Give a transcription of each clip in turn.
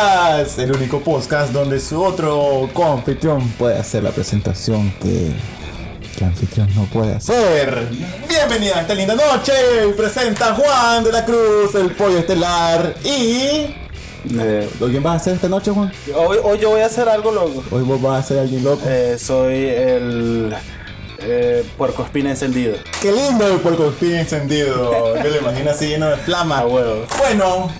Podcast, el único podcast donde su otro coanfitrión puede hacer la presentación que el anfitrión no puede hacer. Bienvenida a esta linda noche. Presenta Juan de la Cruz, el pollo estelar y. Eh, ¿Quién vas a hacer esta noche, Juan? hoy, hoy yo voy a hacer algo loco. Hoy vos vas a ser alguien loco. Eh, soy el eh, puerco espina encendido. Qué lindo el puerco espín encendido. Me lo imagino así lleno de flama. A huevo. Bueno,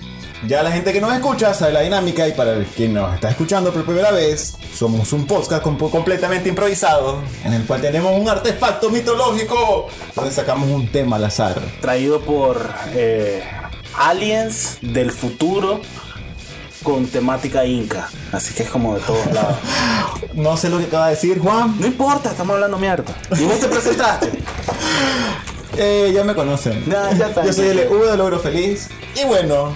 ya la gente que nos escucha sabe la dinámica y para quien nos está escuchando por primera vez, somos un podcast com- completamente improvisado en el cual tenemos un artefacto mitológico donde sacamos un tema al azar. Traído por eh, aliens del futuro con temática inca. Así que es como de todos lados. No sé lo que acaba de decir Juan. No importa, estamos hablando mierda. ¿Y vos te presentaste? Eh, ya me conocen. Ya, ya. Yo soy el U de Logro Feliz. Y bueno,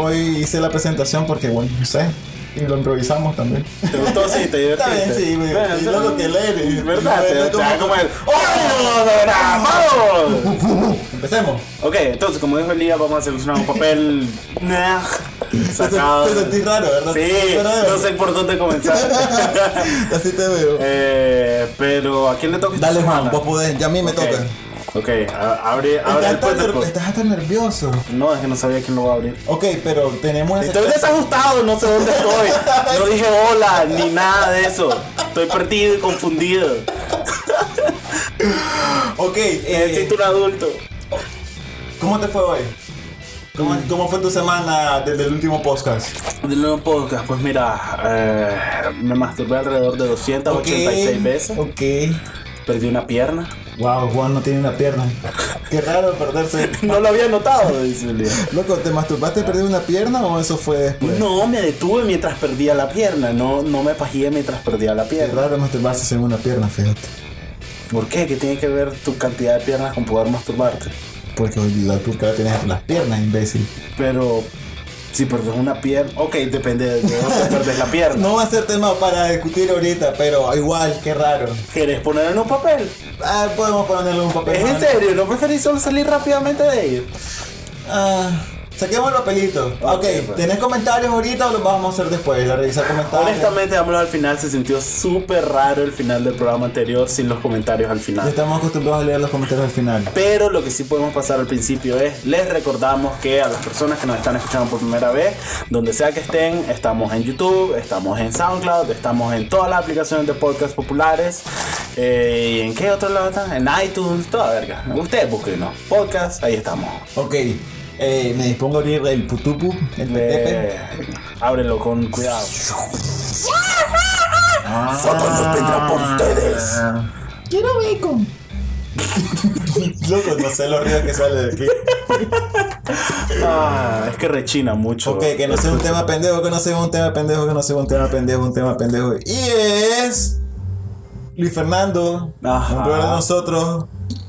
hoy hice la presentación porque, bueno, no sé. Y lo improvisamos también. ¿Te gustó? Sí, te divertiste. Bien, sí, me Bueno, y lo que leer. ¿Verdad? Te, te como el... ¡Oh, ¡Vamos! Empecemos. Ok, entonces como dijo Elías, vamos a seleccionar un papel sacado. Te sentís raro, ¿verdad? Sí, raro. no sé por dónde comenzar. Así te veo. eh, pero ¿a quién le toca Dale, Juan, vos podés, ya a mí me toca. Ok, abre, abre el pues. estás hasta nervioso. No, es que no sabía quién lo va a abrir. Ok, pero tenemos Estoy desajustado, no sé dónde estoy. No dije hola ni nada de eso. Estoy perdido y confundido. Ok, eh, Necesito un adulto. ¿cómo te fue hoy? ¿Cómo, cómo fue tu semana desde el último podcast? Del nuevo podcast, pues mira, eh, me masturbé alrededor de 286 veces. Ok. Perdí una pierna. Wow, Juan no tiene una pierna. Qué raro perderse. No lo había notado, dice Elías. Loco, ¿te masturbaste y perdí una pierna o eso fue después? No, me detuve mientras perdía la pierna. No, no me pajeé mientras perdía la Qué pierna. raro masturbarse sin una pierna, fíjate. ¿Por qué? ¿Qué tiene que ver tu cantidad de piernas con poder masturbarte? Porque la turca la tienes entre las piernas, imbécil. Pero si perdes una pierna, ok, depende de dónde perdes la pierna. No va a ser tema para discutir ahorita, pero igual, qué raro. ¿Quieres ponerlo en un papel? Ah, podemos ponerle un papel. ¿Es en serio? ¿No preferís solo salir rápidamente de ahí? Ah, saquemos el papelito. Ok, Ok, pues. ¿tenés comentarios ahorita o los vamos a hacer después? A revisar comentarios. Honestamente, dámelo al final. Se sintió súper raro el final del programa anterior sin los comentarios al final. estamos acostumbrados a leer los comentarios al final. Pero lo que sí podemos pasar al principio es, les recordamos que a las personas que nos están escuchando por primera vez, donde sea que estén, estamos en YouTube, estamos en SoundCloud, estamos en todas las aplicaciones de podcast populares. Eh, ¿Y en qué otro lado están? En iTunes, toda verga. Ustedes búsquenos. Podcast, ahí estamos. Ok, eh, me dispongo a abrir el putupu, el. Eh, ábrelo con cuidado. Ah. Satanás vendrá por ustedes. Quiero bacon. Loco, no sé los ruidos que sale de aquí. Ah, es que rechina mucho. Ok, que no sea un tema pendejo, que no sea un tema pendejo, que no sea un tema pendejo, un tema pendejo. Y es. Luis Fernando, Ajá. un de nosotros,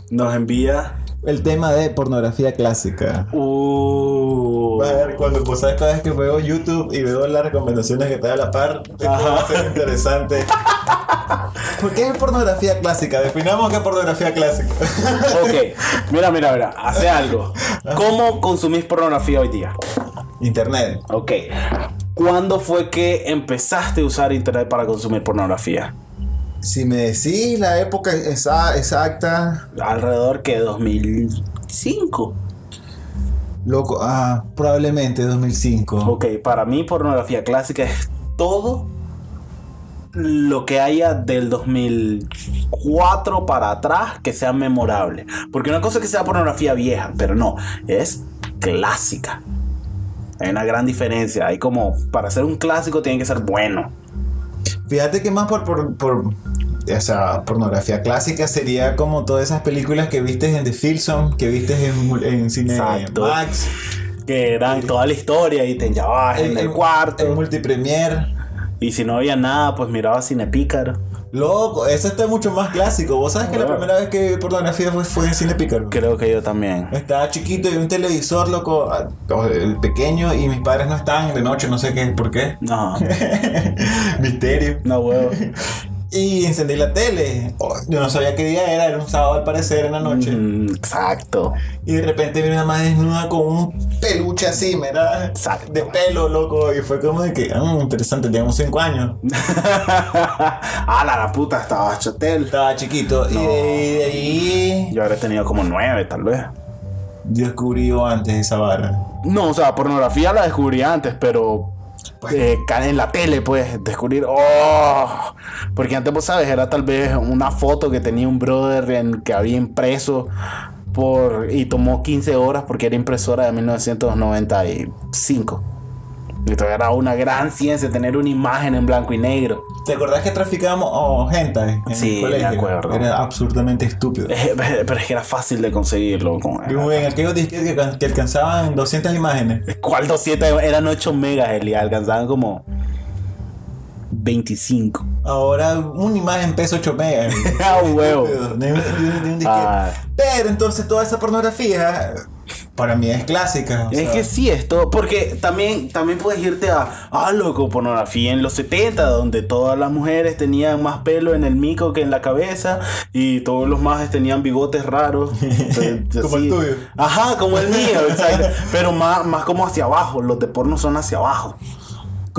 Nos envía. El tema de pornografía clásica. Uh. A ver, cuando pues sabes cada vez que veo YouTube y veo las recomendaciones que te da la par, esto va a ser interesante. ¿Por qué es pornografía clásica? Definamos qué es pornografía clásica. Ok, mira, mira, mira, hace algo. ¿Cómo consumís pornografía hoy día? Internet. Ok. ¿Cuándo fue que empezaste a usar internet para consumir pornografía? Si me decís la época esa- exacta, Alrededor que 2005. loco, ah, probablemente 2005. Ok, para mí pornografía clásica es todo lo que haya del 2004 para atrás que sea memorable. Porque una cosa es que sea pornografía vieja, pero no, es clásica. Hay una gran diferencia. Hay como, para ser un clásico tiene que ser bueno. Fíjate que más por, por, por o sea, pornografía clásica sería como todas esas películas que viste en The Filson, que viste en, en Cine Exacto. Max, Que eran toda la historia y te enllababas en, el cuarto. en Multipremier. y si no había nada, pues mirabas cine pícaro. Loco, eso está mucho más clásico. Vos sabes que la primera vez que vi pornografía fue, fue en Cine Pícaro. Creo que yo también. Estaba chiquito y un televisor, loco, ah, el pequeño, y mis padres no estaban de noche, no sé qué, por qué. No, Misterio. no huevo. Y encendí la tele. Oh, Yo no sabía qué día era, era un sábado al parecer en la noche. Mm, exacto. Y de repente vi una más desnuda con un peluche así, ¿verdad? Exacto. De pelo, loco. Y fue como de que, ah, interesante, teníamos 5 años. ah, la, la puta, estaba chotel. Estaba chiquito. Y de, ahí Yo habría tenido como nueve, tal vez. descubrí yo antes esa vara. No, o sea, pornografía la descubrí antes, pero eh, ca- en la tele, pues, descubrir, oh, porque antes, vos sabes, era tal vez una foto que tenía un brother en, que había impreso por, y tomó 15 horas porque era impresora de 1995. Y todavía era una gran ciencia tener una imagen en blanco y negro. ¿Te acordás que traficábamos oh, gente en Sí, el colegio? me acuerdo. Era absurdamente estúpido. Pero es que era fácil de conseguirlo. con- Y en aquellos disquetes que, que alcanzaban 200 imágenes. ¿Cuál 200? Eran 8 megas, Eli. Alcanzaban como 25. Ahora una imagen pesa 8 megas. Ah, huevo. Estúpido, de un- de un- de un disquete. Ah. Pero entonces toda esa pornografía para mí es clásica. Es sea, que sí, esto, porque también, también puedes irte a, ah, loco, pornografía en los 70, donde todas las mujeres tenían más pelo en el mico que en la cabeza y todos los majes tenían bigotes raros. Entonces, Como el tuyo. Ajá, como el mío, exacto. Pero más, más como hacia abajo, los de porno son hacia abajo.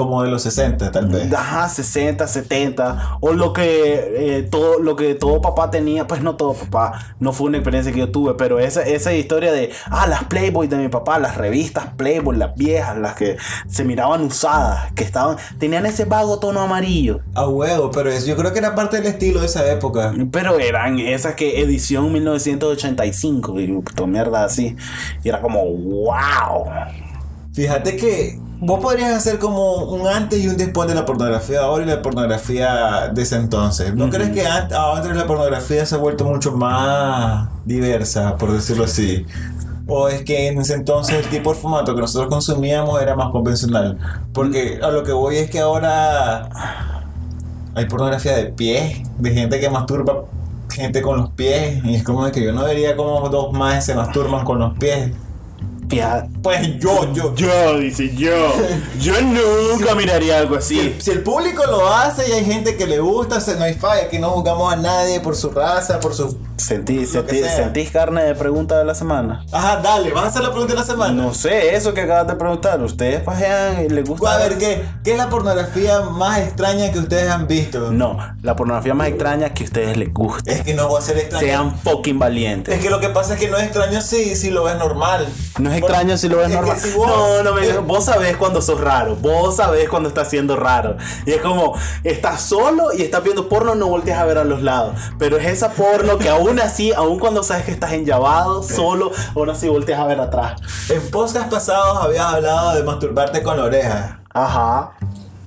Como de los 60 tal vez. Ajá, 60, 70. O lo que, eh, todo, lo que todo papá tenía. Pues no todo papá. No fue una experiencia que yo tuve. Pero esa, esa historia de. Ah, las Playboy de mi papá. Las revistas Playboy. Las viejas. Las que se miraban usadas. Que estaban. Tenían ese vago tono amarillo. A huevo, pero es, yo creo que era parte del estilo de esa época. Pero eran esas que edición 1985. Y mierda así. Y era como. ¡Wow! Fíjate que vos podrías hacer como un antes y un después de la pornografía de ahora y la pornografía de ese entonces. ¿No crees que ahora la pornografía se ha vuelto mucho más diversa, por decirlo así? ¿O es que en ese entonces el tipo de formato que nosotros consumíamos era más convencional? Porque a lo que voy es que ahora hay pornografía de pies, de gente que masturba gente con los pies. Y es como de que yo no vería como dos más se masturban con los pies. Pues yo, yo, Yo, dice yo. Yo nunca miraría algo Si, así. si el público lo hace y hay gente que le gusta, se no hay falla, que no juzgamos a nadie por su raza, por su... Sentí, sentí-. ¿Sentís carne de pregunta de la semana? Ajá, dale, vas a hacer la pregunta de la semana. No sé, eso que acabas de preguntar. ¿Ustedes pajean y les gusta? A ver, ¿qué, ¿qué es la pornografía más extraña que ustedes han visto? No, la pornografía más extraña que a ustedes les guste. Es que no va a ser extraño. Sean fucking valientes. Es que lo que pasa es que no es extraño si, si lo ves normal. No es Por- extraño si lo ves es normal. si vos- no, no me eh, Vos sabés cuando sos raro. Vos sabés cuando estás siendo raro. Y es como, estás solo y estás viendo porno, no volteas a ver a los lados. Pero es esa porno que aún así, aún cuando sabes que estás enllavado, solo, aún así volteas a ver atrás. En podcast pasados habías hablado de masturbarte con la oreja. Ajá.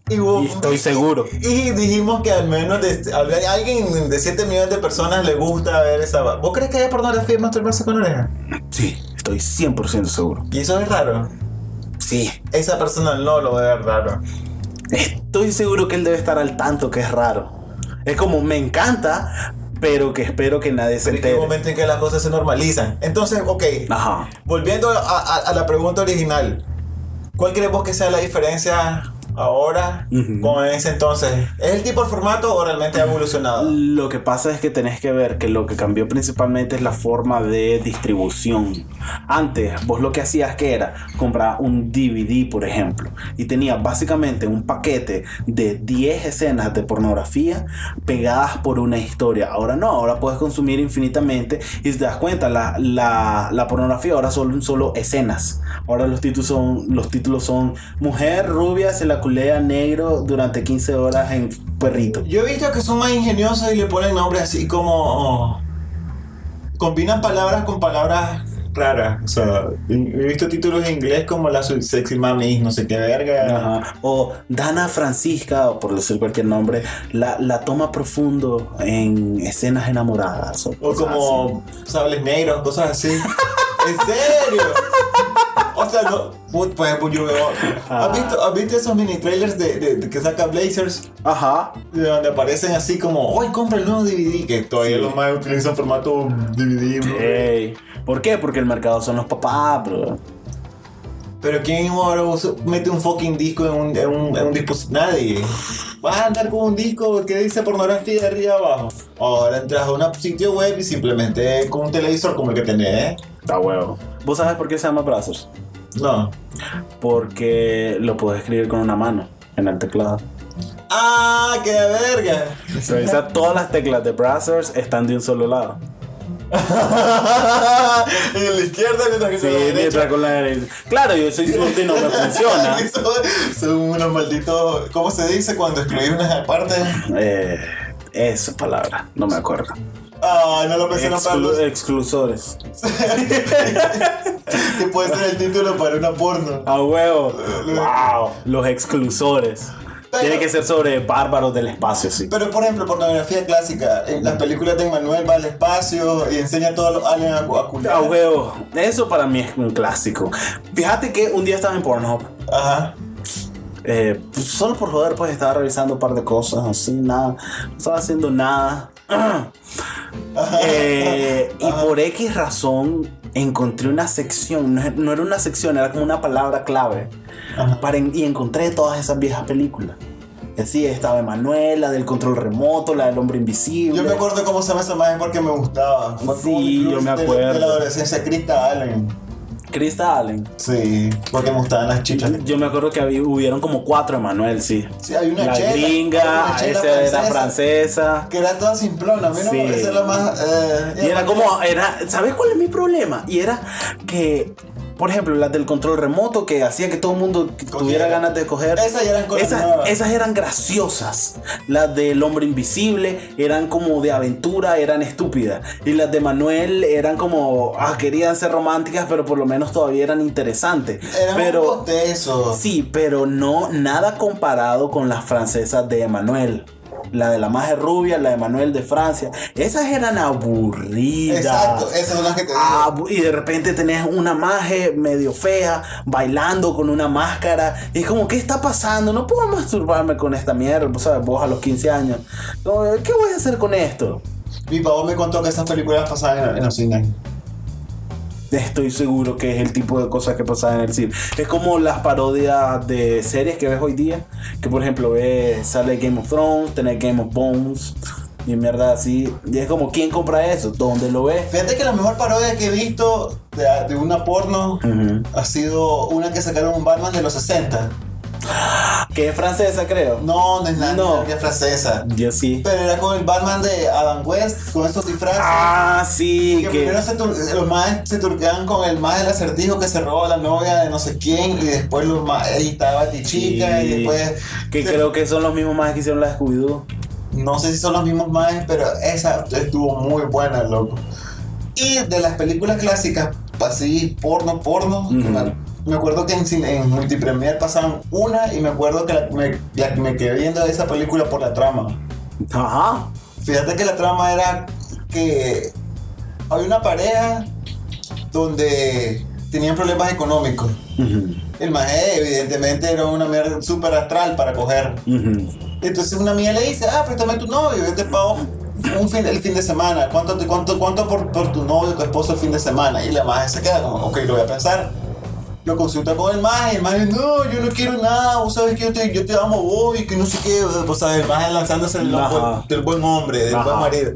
Y, vos- Y estoy seguro. Y dijimos que al menos de, a alguien de 7 millones de personas le gusta ver esa... ¿Vos crees que hay pornografía de masturbarse con oreja? Sí, estoy 100% seguro. Y eso es raro. Sí. Esa persona no lo ve raro. Estoy seguro que él debe estar al tanto que es raro. Es como, me encanta, pero que espero que nadie se que hay un entere. momento en que las cosas se normalizan. Entonces, ok. Ajá. Volviendo a, a- a la pregunta original. ¿Cuál crees vos que sea la diferencia ahora Ujú. con ese entonces? ¿Es el tipo de formato o realmente ha evolucionado? Lo que pasa es que tenés que ver que lo que cambió principalmente es la forma de distribución. Antes, vos lo que hacías que era comprar un DVD, por ejemplo, y tenías básicamente un paquete de 10 escenas de pornografía pegadas por una historia. Ahora no, ahora puedes consumir infinitamente y si te das cuenta, la, la, la pornografía ahora son solo escenas. Ahora los títulos son, los títulos son Mujer rubia se la culea negro durante 15 horas en perrito. Yo he visto que son más ingeniosos y le ponen nombres así como. oh, combinan palabras con palabras raras. O sea, he visto títulos en inglés como la sexy mami, no sé qué verga. Ajá. O Dana Francisca, o por decir cualquier nombre, la, la toma profundo en escenas enamoradas. O, O como sables negros, cosas así. ¿En serio? O sea, no. put- Pues, pues yo veo. ¿Has visto, has visto esos mini trailers de, de- de que saca Blazers? Ajá. De donde aparecen así como, hoy compra el nuevo DVD. Que todavía los más utilizan formato DVD. bro. ¿Por qué? Porque el mercado son los papás, bro. Pero ¿quién ahora mete un fucking disco en un, en un, en un dispositivo? Nadie. Vas a andar con un disco que dice pornografía de arriba abajo. Ahora entras a un sitio web y simplemente con un televisor como el que tenés. Está huevo. ¿Vos sabes por qué se llama Brazzers? No. Porque lo puedes escribir con una mano en el teclado. ¡Ah, qué verga! Revisa todas las teclas de Brazzers están de un solo lado. y en la izquierda mientras que Sí, con la mientras con la derecha. Claro, yo soy zurdo y no me funciona. son, son unos malditos. ¿Cómo se dice cuando escribís unas partes? Eh, esa palabra, no me acuerdo. Ah, no lo mencionó Exclu- exclusores. que puede ser el título para una porno. A huevo. Wow. Los exclusores. Pero- Tiene que ser sobre bárbaros del espacio, sí. Pero por ejemplo, pornografía clásica. En las películas de Manuel va al espacio y enseña a todos los aliens a, cu- a culiar. A huevo. Eso para mí es un clásico. Fíjate que un día estaba en Pornhub. Ajá. Eh, pues, solo por joder, pues estaba revisando un par de cosas, así, nada. No estaba haciendo nada. Eh, y por X razón encontré una sección, no, no era una sección, era como una palabra clave. Para y encontré todas esas viejas películas. Así estaba Emanuel, la del control remoto, la del hombre invisible. Yo me acuerdo cómo se llama esa imagen porque me gustaba. Fue Sí, yo me de- acuerdo. De, la adolescencia, Krista Allen. Krista Allen. Sí, porque me gustaban las chichas. Yo me acuerdo que había, hubieron como cuatro Emanuel, sí. Sí, hay una la chela, gringa, una chela esa era francesa. Que era toda simplona, a mí no Sí. es la más. eh, Y era como, era, ¿sabes cuál es mi problema? Y era que, por ejemplo, las del control remoto que hacía que todo el mundo tuviera ganas de coger. Esas eran cosas esas, nuevas. esas eran graciosas. Las del hombre invisible eran como de aventura, eran estúpidas. Y las de Manuel eran como, ah, querían ser románticas, pero por lo menos todavía eran interesantes. Eran pero, un. Sí, pero no nada comparado con las francesas de Emanuel. La de la magia rubia, la de Manuel de Francia. Esas eran aburridas. Exacto, esas son las que te digo. Y de repente tenés una magia medio fea bailando con una máscara. Y es como, ¿qué está pasando? No puedo masturbarme con esta mierda. Vos sabes, vos a los 15 años. ¿Qué voy a hacer con esto? Mi papá me contó que esas películas pasaban en, en los cines. Estoy seguro que es el tipo de cosas que pasaban en el cine. Es como las parodias de series que ves hoy día. Que por ejemplo ves, sale Game of Thrones, tenés Game of Bones y mierda así. Y es como, ¿quién compra eso? ¿Dónde lo ves? Fíjate que la mejor parodia que he visto de, de una porno Ujú. ha sido una que sacaron un Batman de los 60. Que es francesa, creo. No, no es nada No. no. francesa. Yo sí. Pero era con el Batman de Adam West, con estos disfraces. Ah, sí. que Que, primero se los más se turquean con el más del acertijo que se roba la novia de no sé quién y después los más estaba Tichica Sí. y después que se- creo que son los mismos más que hicieron la Scooby-Doo. no sé si son los mismos más pero esa estuvo muy buena loco y de las películas clásicas así porno porno me, me acuerdo que en, en Multipremier pasaban una y me acuerdo que la- me, la- me quedé viendo esa película por la trama Ajá. Fíjate que la trama era que había una pareja donde tenían problemas económicos. El maje evidentemente era una mierda súper astral para coger. Entonces una amiga le dice, ah, préstame tu novio, yo te pago un fin, el fin de semana. ¿Cuánto, cuánto, cuánto por, por tu novio, tu esposo el fin de semana? Y la maje se queda como, ok, lo voy a pensar. Lo consulta con el maje, el maje, no, yo no quiero nada, vos sabes que yo te, yo te amo vos y que no sé qué, vos sabes, el maje lanzándose el Ajá. buen- del buen hombre, del Ajá. buen marido.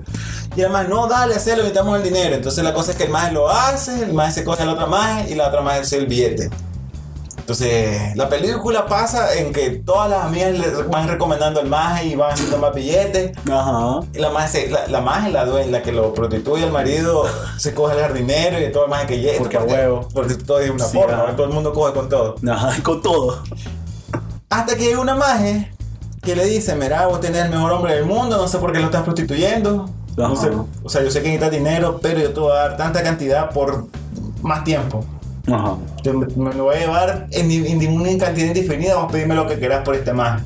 Y además, no, dale, hacelo, necesitamos el dinero. Entonces la cosa es que el maje lo hace, el maje se coge a la otra maje y la otra maje hace el billete. Entonces, la película pasa en que todas las amigas le van recomendando al maje y van haciendo más billetes. Ajá. Y la maje, la, la maje, la dueña, la que lo prostituye al marido, se coge al jardinero y todo el maje que llega. Porque a huevo. Porque todo es una Sí, porno, ah. todo el mundo coge con todo. Ajá, con todo. Hasta que llega una maje que le dice, mira, vos tenés el mejor hombre del mundo, no sé por qué lo estás prostituyendo. No sé, o sea, yo sé que necesitas dinero, pero yo te voy a dar tanta cantidad por más tiempo. Ajá. Yo me, me lo voy a llevar en, en, una cantidad indefinida, vos pedime lo que quieras por este maje.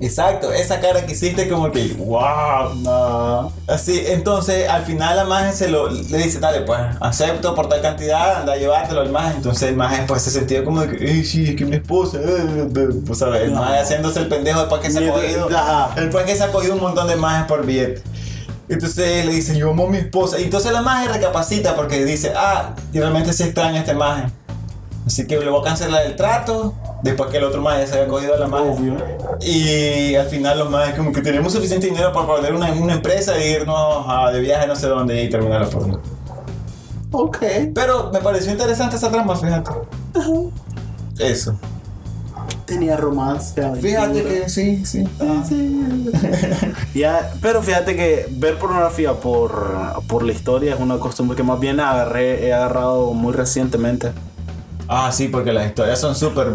Exacto, esa cara que hiciste como que, wow, no. Así, entonces al final la maje se lo, le dice, dale pues, acepto por tal cantidad, anda a llevártelo al maje. Entonces el maje pues se sentía como de que, "Ey, sí, es que mi esposa, eh, eh", pues sabes, el No. maje haciéndose el pendejo después que se ha cogido, ajá. después que se ha cogido un montón de majes por billete. Entonces le dice, yo amo a mi esposa. Y entonces la maje recapacita porque dice, ah, y realmente se extraña a este maje. Así que le voy a cancelar el trato. Después que el otro más se había cogido a la madre. Obvio. Y al final los más como que tenemos suficiente dinero para poner una, una empresa e irnos a- de viaje no sé dónde y terminar la porno. Ok. Pero me pareció interesante esa trama, fíjate. Eso. Tenía romance. Fíjate que sí, sí. Ya, pero fíjate que ver pornografía por, por la historia es una costumbre que más bien agarré, he agarrado muy recientemente. Ah, sí, porque las historias son súper.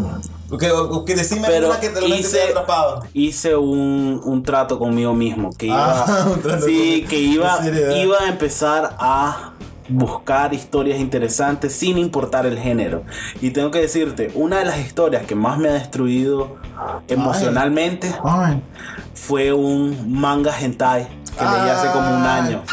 Que, que decime Pero una que te lo hice, te atrapado. hice un, un trato conmigo mismo que iba, Ah, un trato sí, con- que iba, iba a empezar a buscar historias interesantes sin importar el género. Y tengo que decirte, una de las historias que más me ha destruido emocionalmente Ay. fue un manga hentai que leí hace como un Ay. año.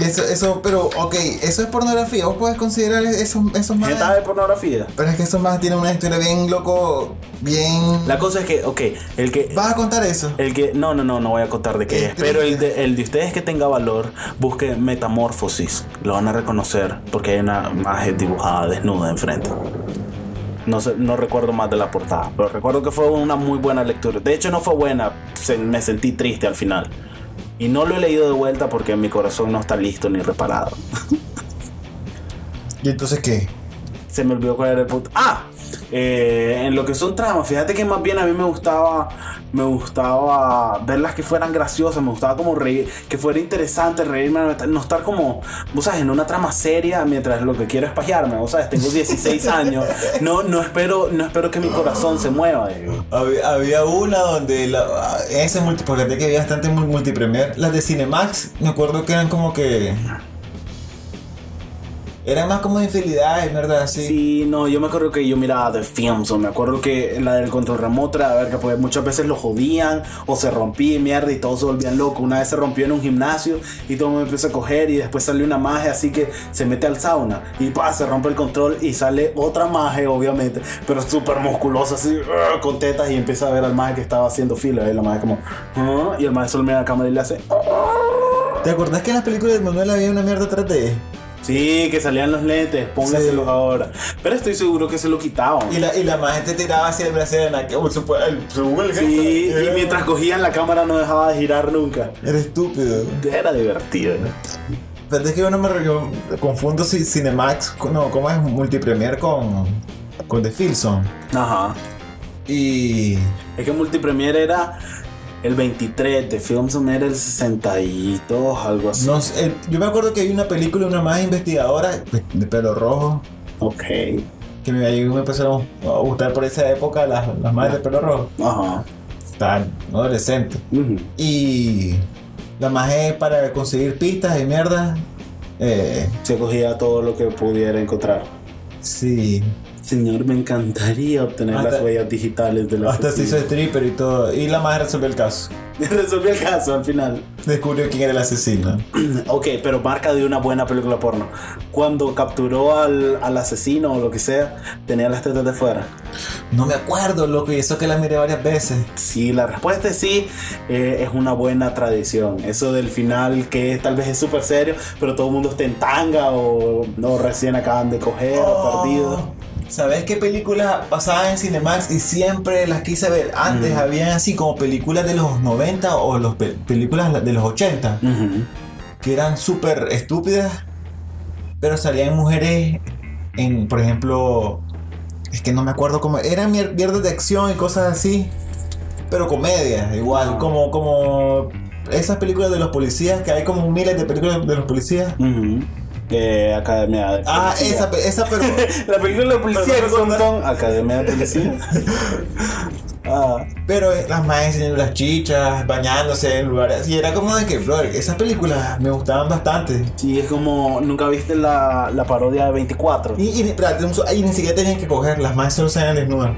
Eso, eso, pero, ok, eso es pornografía. Vos puedes considerar esos, esos más. Hentai de pornografía. Pero es que esos más tienen una historia bien loco, bien. La cosa es que, ok, el que ¿Vas a contar eso? El que, no, no, no, no voy a contar de qué es. Pero el de, el de ustedes que tenga valor, busque Metamorfosis. Lo van a reconocer porque hay una imagen dibujada desnuda enfrente. No, sé, no recuerdo más de la portada, pero recuerdo que fue una muy buena lectura. De hecho, no fue buena, se- me sentí triste al final. Y no lo he leído de vuelta porque mi corazón no está listo ni reparado. ¿Y entonces qué? Se me olvidó cuál era el punto. ¡Ah! Eh, en lo que son tramas, fíjate que más bien a mí me gustaba, me gustaba verlas que fueran graciosas, me gustaba como reír, que fuera interesante reírme, no estar como, vos sabes, en una trama seria mientras lo que quiero es pajearme, vos sabes, tengo 16 años, no, no espero, no espero que mi corazón se mueva. digo. Había, había una donde la, ese porque que había bastante mul- multipremier. Las de Cinemax, me acuerdo que eran como que. Eran más como infidelidades, ¿verdad? Sí. Sí, no, yo me acuerdo que yo miraba The Films, o me acuerdo que la del control remoto era, a ver, que pues muchas veces lo jodían, o se rompía y mierda, y todos se volvían locos. Una vez se rompió en un gimnasio, y todo el mundo empezó a coger, y después salió una magia, así que se mete al sauna, y pa, se rompe el control, y sale otra magia, obviamente, pero súper musculosa, así, ¡ah! con tetas, y empieza a ver al magia que estaba haciendo fila, y la magia como, "Ah", y el magia solo mira a la cámara y le hace, "Ah". ¿Te acordás que en las películas de Manuel había una mierda 3D? Sí, que salían los lentes, póngaselos Sí. ahora. Pero estoy seguro que se lo quitaban. Y la, y la más gente tiraba hacia el brasier en la que. supo- el- Sí, y era- mientras cogían la cámara no dejaba de girar nunca. Era estúpido. Era divertido. ¿no? Pero es que yo no me yo confundo si Cinemax. No, ¿cómo es? Multipremier con. Con The Filson. Ajá. Y. Es que Multipremiere era el 23, de Filmson era el 62, algo así. No el- yo me acuerdo que hay una película, una más investigadora de, pelo rojo. Ok. Que me, me empezaron a gustar por esa época las, las madres de pelo rojo. Ajá. Están adolescentes. Y la magia para conseguir pistas y mierda. Eh, Se cogía todo lo que pudiera encontrar. sí. Señor, me encantaría obtener Hasta- las huellas digitales de la Hasta se hizo stripper y todo. Y la magia resolvió el caso. Resolvió el caso al final. Descubrió quién era el asesino. Ok, pero marca de una buena película porno. Cuando capturó al, al asesino o lo que sea, tenía las tetas de fuera. No me acuerdo, loco, y eso que la miré varias veces. Sí, la respuesta es sí, eh, es una buena tradición. Eso del final que tal vez es súper serio, pero todo el mundo está en tanga o, o recién acaban de coger o perdido. ¿Sabes qué películas pasaban en Cinemax y siempre las quise ver? Antes habían así como películas de los 90 o los pe- películas de los 80 Ujú. que eran súper estúpidas, pero salían mujeres en, por ejemplo, es que no me acuerdo cómo, eran mier- mierdas de acción y cosas así, pero comedias, igual, Ah. como, como esas películas de los policías, que hay como miles de películas de los policías. Eh, Academia de Ah, Policía. esa, pe- esa, pero... La película de policía Pero que no son recuerda- ton- Academia de Policía. ah, Pero eh, las madres enseñando las chichas, bañándose en lugares. Y era como de que, bro, esas películas me gustaban bastante. sí, es como. ¿Nunca viste la, la parodia de 24? Y, y, espérate, y ni siquiera tenían que coger, las madres solo se desnudas.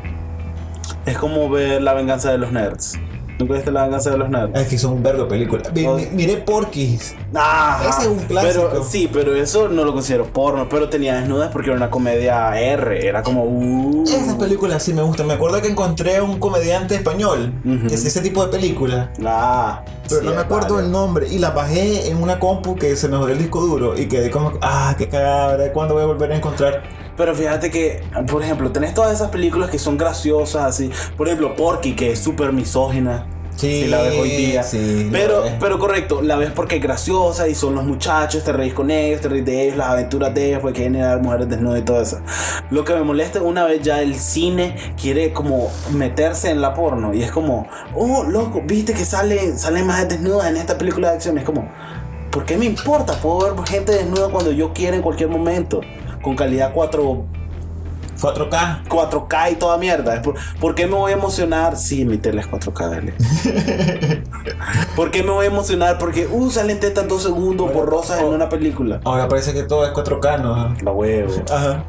Es como ver La venganza de los nerds. ¿Nunca viste La venganza de los nerds? Es que son un vergo de películas. Mi- Oh. mi- miré Porky's. Ajá. Ese es un clásico. Pero, sí, pero eso no lo considero porno. Pero tenía desnudas porque era una comedia R. Era como. Uh, Esas películas sí me gustan. Me acuerdo que encontré un comediante español Ujú. que hace ese tipo de películas. Ah, Pero sí, no me acuerdo vale. el nombre. Y la bajé en una compu que se me jodió el disco duro. Y quedé como, ah, qué cagada. ¿Cuándo voy a volver a encontrar? Pero fíjate que, por ejemplo, tenés todas esas películas que son graciosas, así. Por ejemplo, Porky, que es súper misógina. Sí, si la ves hoy día. sí, pero, pero correcto, la ves porque es graciosa y son los muchachos, te reís con ellos, te reís de ellos, las aventuras de ellos, porque quieren ir a mujeres desnudas y todo eso. Lo que me molesta es una vez ya el cine quiere como meterse en la porno y es como, oh, loco, viste que sale, salen más desnudas en esta película de acción. Es como, ¿por qué me importa? Puedo ver gente desnuda cuando yo quiera en cualquier momento. Con calidad 4, 4K. 4K y toda mierda. ¿Por, por qué me voy a emocionar? Sí, mi tele es 4K, dale. ¿Por qué me voy a emocionar? Porque, uh, salen tetas dos segundos borrosas en una película. Ahora parece que todo es 4K, ¿no? La huevo. Ajá.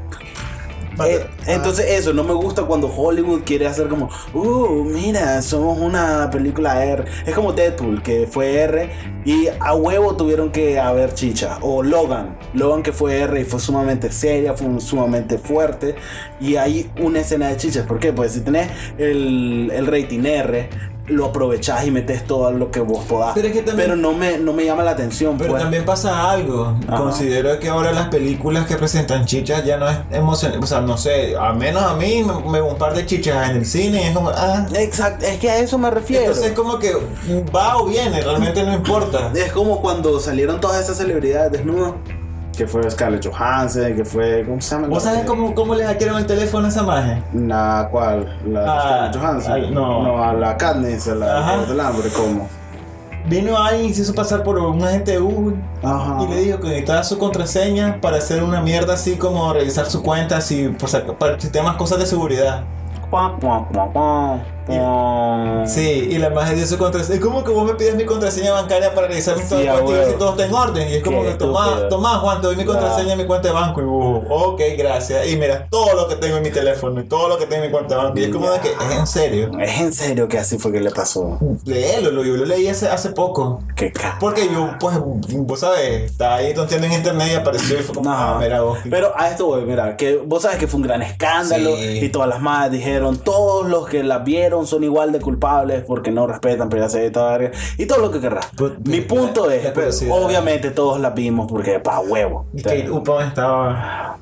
Eh, entonces eso, no me gusta cuando Hollywood quiere hacer como, uh, mira, somos una película R. Es como Deadpool, que fue R y a huevo tuvieron que haber chicha. O Logan, Logan que fue R y fue sumamente seria, fue sumamente fuerte. Y hay una escena de chichas. ¿Por qué? Pues si tenés el, el rating R, lo aprovechás y metes todo lo que vos podás. Pero es que también- no me, no me llama la atención. Pero pues. también pasa algo. Ajá. Considero que ahora las películas que presentan chichas ya no es emocionante. O sea, no sé, al menos a mí me, me un par de chichas en el cine y es como, ah. Exacto, es que a eso me refiero. Entonces es como que va o viene, realmente no importa. Es como cuando salieron todas esas celebridades desnudas. Que fue Scarlett Johansson, que fue. ¿Cómo se llama? ¿Vos sabés cómo, cómo le hackearon el teléfono a esa magia? La cual, la Ah, Scarlett Johansson. al- no. a la Katniss, a la del hambre, ¿cómo? Vino alguien y se hizo pasar por un agente de Google Ajá. y le dijo que necesitaba su contraseña para hacer una mierda así como revisar su cuenta, así, por para sistemas, cosas de seguridad. Cuac, cuac, cuac, Sí, y la magia dio su contraseña. Es como que vos me pides mi contraseña bancaria para revisar mi Sí, todo el a cuenta y ver huevo. si todo está en orden. Y es como que tomá, tomá, Juan, te doy mi contraseña en mi cuenta de banco. Y vos, ok, gracias. Y mira todo lo que tengo en mi teléfono y todo lo que tengo en mi cuenta de banco. Y es como de que es en serio. Es en serio que así fue que le pasó. Léelo, lo, yo lo leí hace, hace poco. Qué ca. Porque yo, pues, vos sabes, estaba ahí tonteando en internet y apareció y fue como, ah, mira vos. Pero a esto voy, mira, que vos sabes que fue un gran escándalo Sí. y todas las madres dijeron, todos los que la vieron son igual de culpables porque no respetan privacidad y toda la verga", y todo lo que querrás. Pues, Mi la- punto la es, pero curiosidad. obviamente todos la vimos porque pa huevo. Y Kate Upton estaba.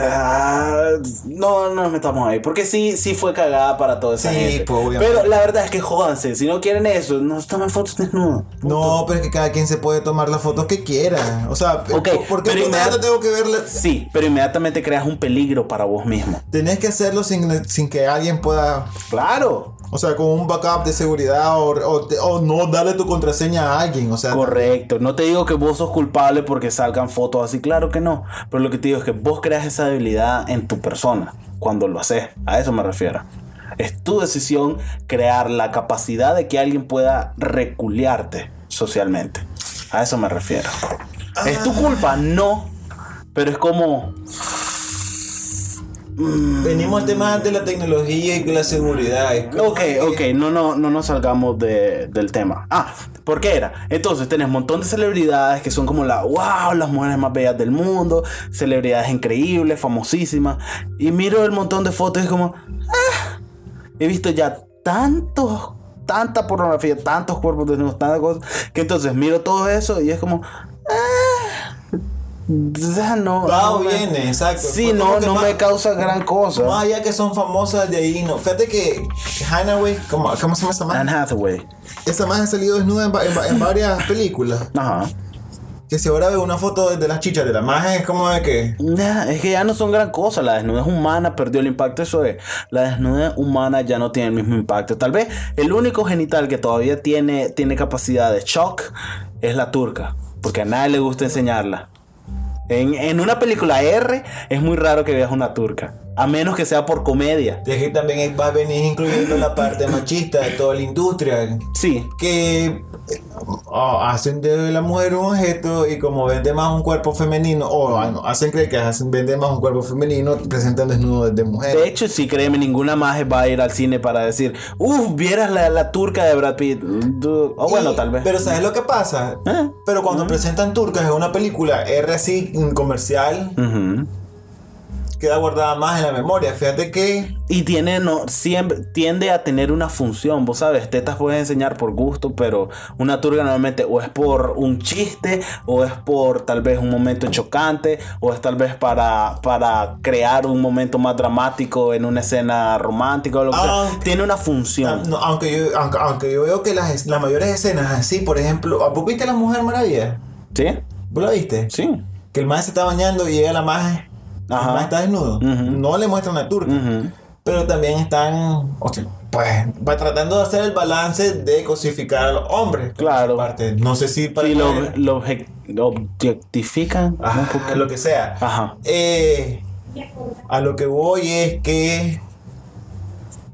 Ah, No, no nos metamos ahí. Porque sí, sí fue cagada para toda esa Sí, gente. pues, obviamente. Pero la verdad es que jódanse. Si no quieren eso, no tomen fotos desnudos. No, pero es que cada quien se puede tomar las fotos que quiera. O sea, Ok, ¿por qué pero puta inmediat- yo tengo que verla? Sí, pero inmediatamente creas un peligro para vos mismo. Tenés que hacerlo sin, sin que alguien pueda. Claro. O sea, con un backup de seguridad o, no darle tu contraseña a alguien. O sea, Correcto. No te digo que vos sos culpable porque salgan fotos así. Claro que no. Pero lo que te digo es que vos creas esa debilidad en tu persona cuando lo haces. A eso me refiero. Es tu decisión crear la capacidad de que alguien pueda reculearte socialmente. A eso me refiero. ¿Es tu culpa? No. Pero es como... venimos al tema de la tecnología y de la seguridad. Ok, ok, no, no, no nos salgamos de- del tema. Ah, ¿por qué era? Entonces tenés un montón de celebridades que son como la, wow, las mujeres más bellas del mundo, celebridades increíbles, famosísimas. Y miro el montón de fotos y es como, ah, he visto ya tantos, tanta pornografía, tantos cuerpos desnudos, tantas cosas, que entonces miro todo eso y es como, ah, no. Va no o me- viene, exacto. Sí, como no, no más- me causa gran cosa. Más allá que son famosas de ahí, no. Fíjate que Hathaway, ¿cómo, ¿cómo se llama esa Anne? Hathaway. Esa más ha salido desnuda en, en va- en varias películas. Ajá. Que si ahora ve una foto de las chichas de la magia es como de que. Nah, es que ya no son gran cosa. La desnudez humana perdió el impacto. Eso es. La desnudez humana ya no tiene el mismo impacto. Tal vez el único genital que todavía tiene, tiene capacidad de shock es la turca. Porque a nadie le gusta enseñarla. En, en una película R es muy raro que veas una turca. A menos que sea por comedia. De que también va a venir incluyendo la parte machista de toda la industria. Sí. Que oh, hacen de la mujer un objeto y como vende más un cuerpo femenino, o ah, no, hacen creer que hacen vende más un cuerpo femenino, presentan desnudos de mujer. De hecho, sí, créeme, ninguna más va a ir al cine para decir, uff, vieras la, la turca de Brad Pitt. Du- O bueno, Y- tal vez. Pero ¿sabes lo que pasa? Eh. Pero cuando presentan turcas en una película R así mm, comercial, queda guardada más en la memoria. Fíjate que Y tiene, no, siempre, tiende a tener una función, vos sabes, tetas puedes enseñar por gusto, pero una turga normalmente o es por un chiste, o es por tal vez un momento chocante, o es tal vez para, para crear un momento más dramático en una escena romántica o lo que sea. Aunque- Tiene una Ah, función. no, aunque, yo, aunque, aunque yo veo que las, las mayores escenas así, por ejemplo, ¿vos viste la Mujer Maravilla? ¿Sí? ¿Vos la viste? Sí. Que el maje se está bañando y llega la maje. Ajá. El está desnudo. No le muestran la turca. Pero también están, o sea, pues, va tratando de hacer el balance de cosificar a los hombres. Claro. Parte. No sé si para Sí, lo, lo, obje- lo objetifican. un Ajá, poco. lo que sea. Ajá. Eh, a lo que voy es que,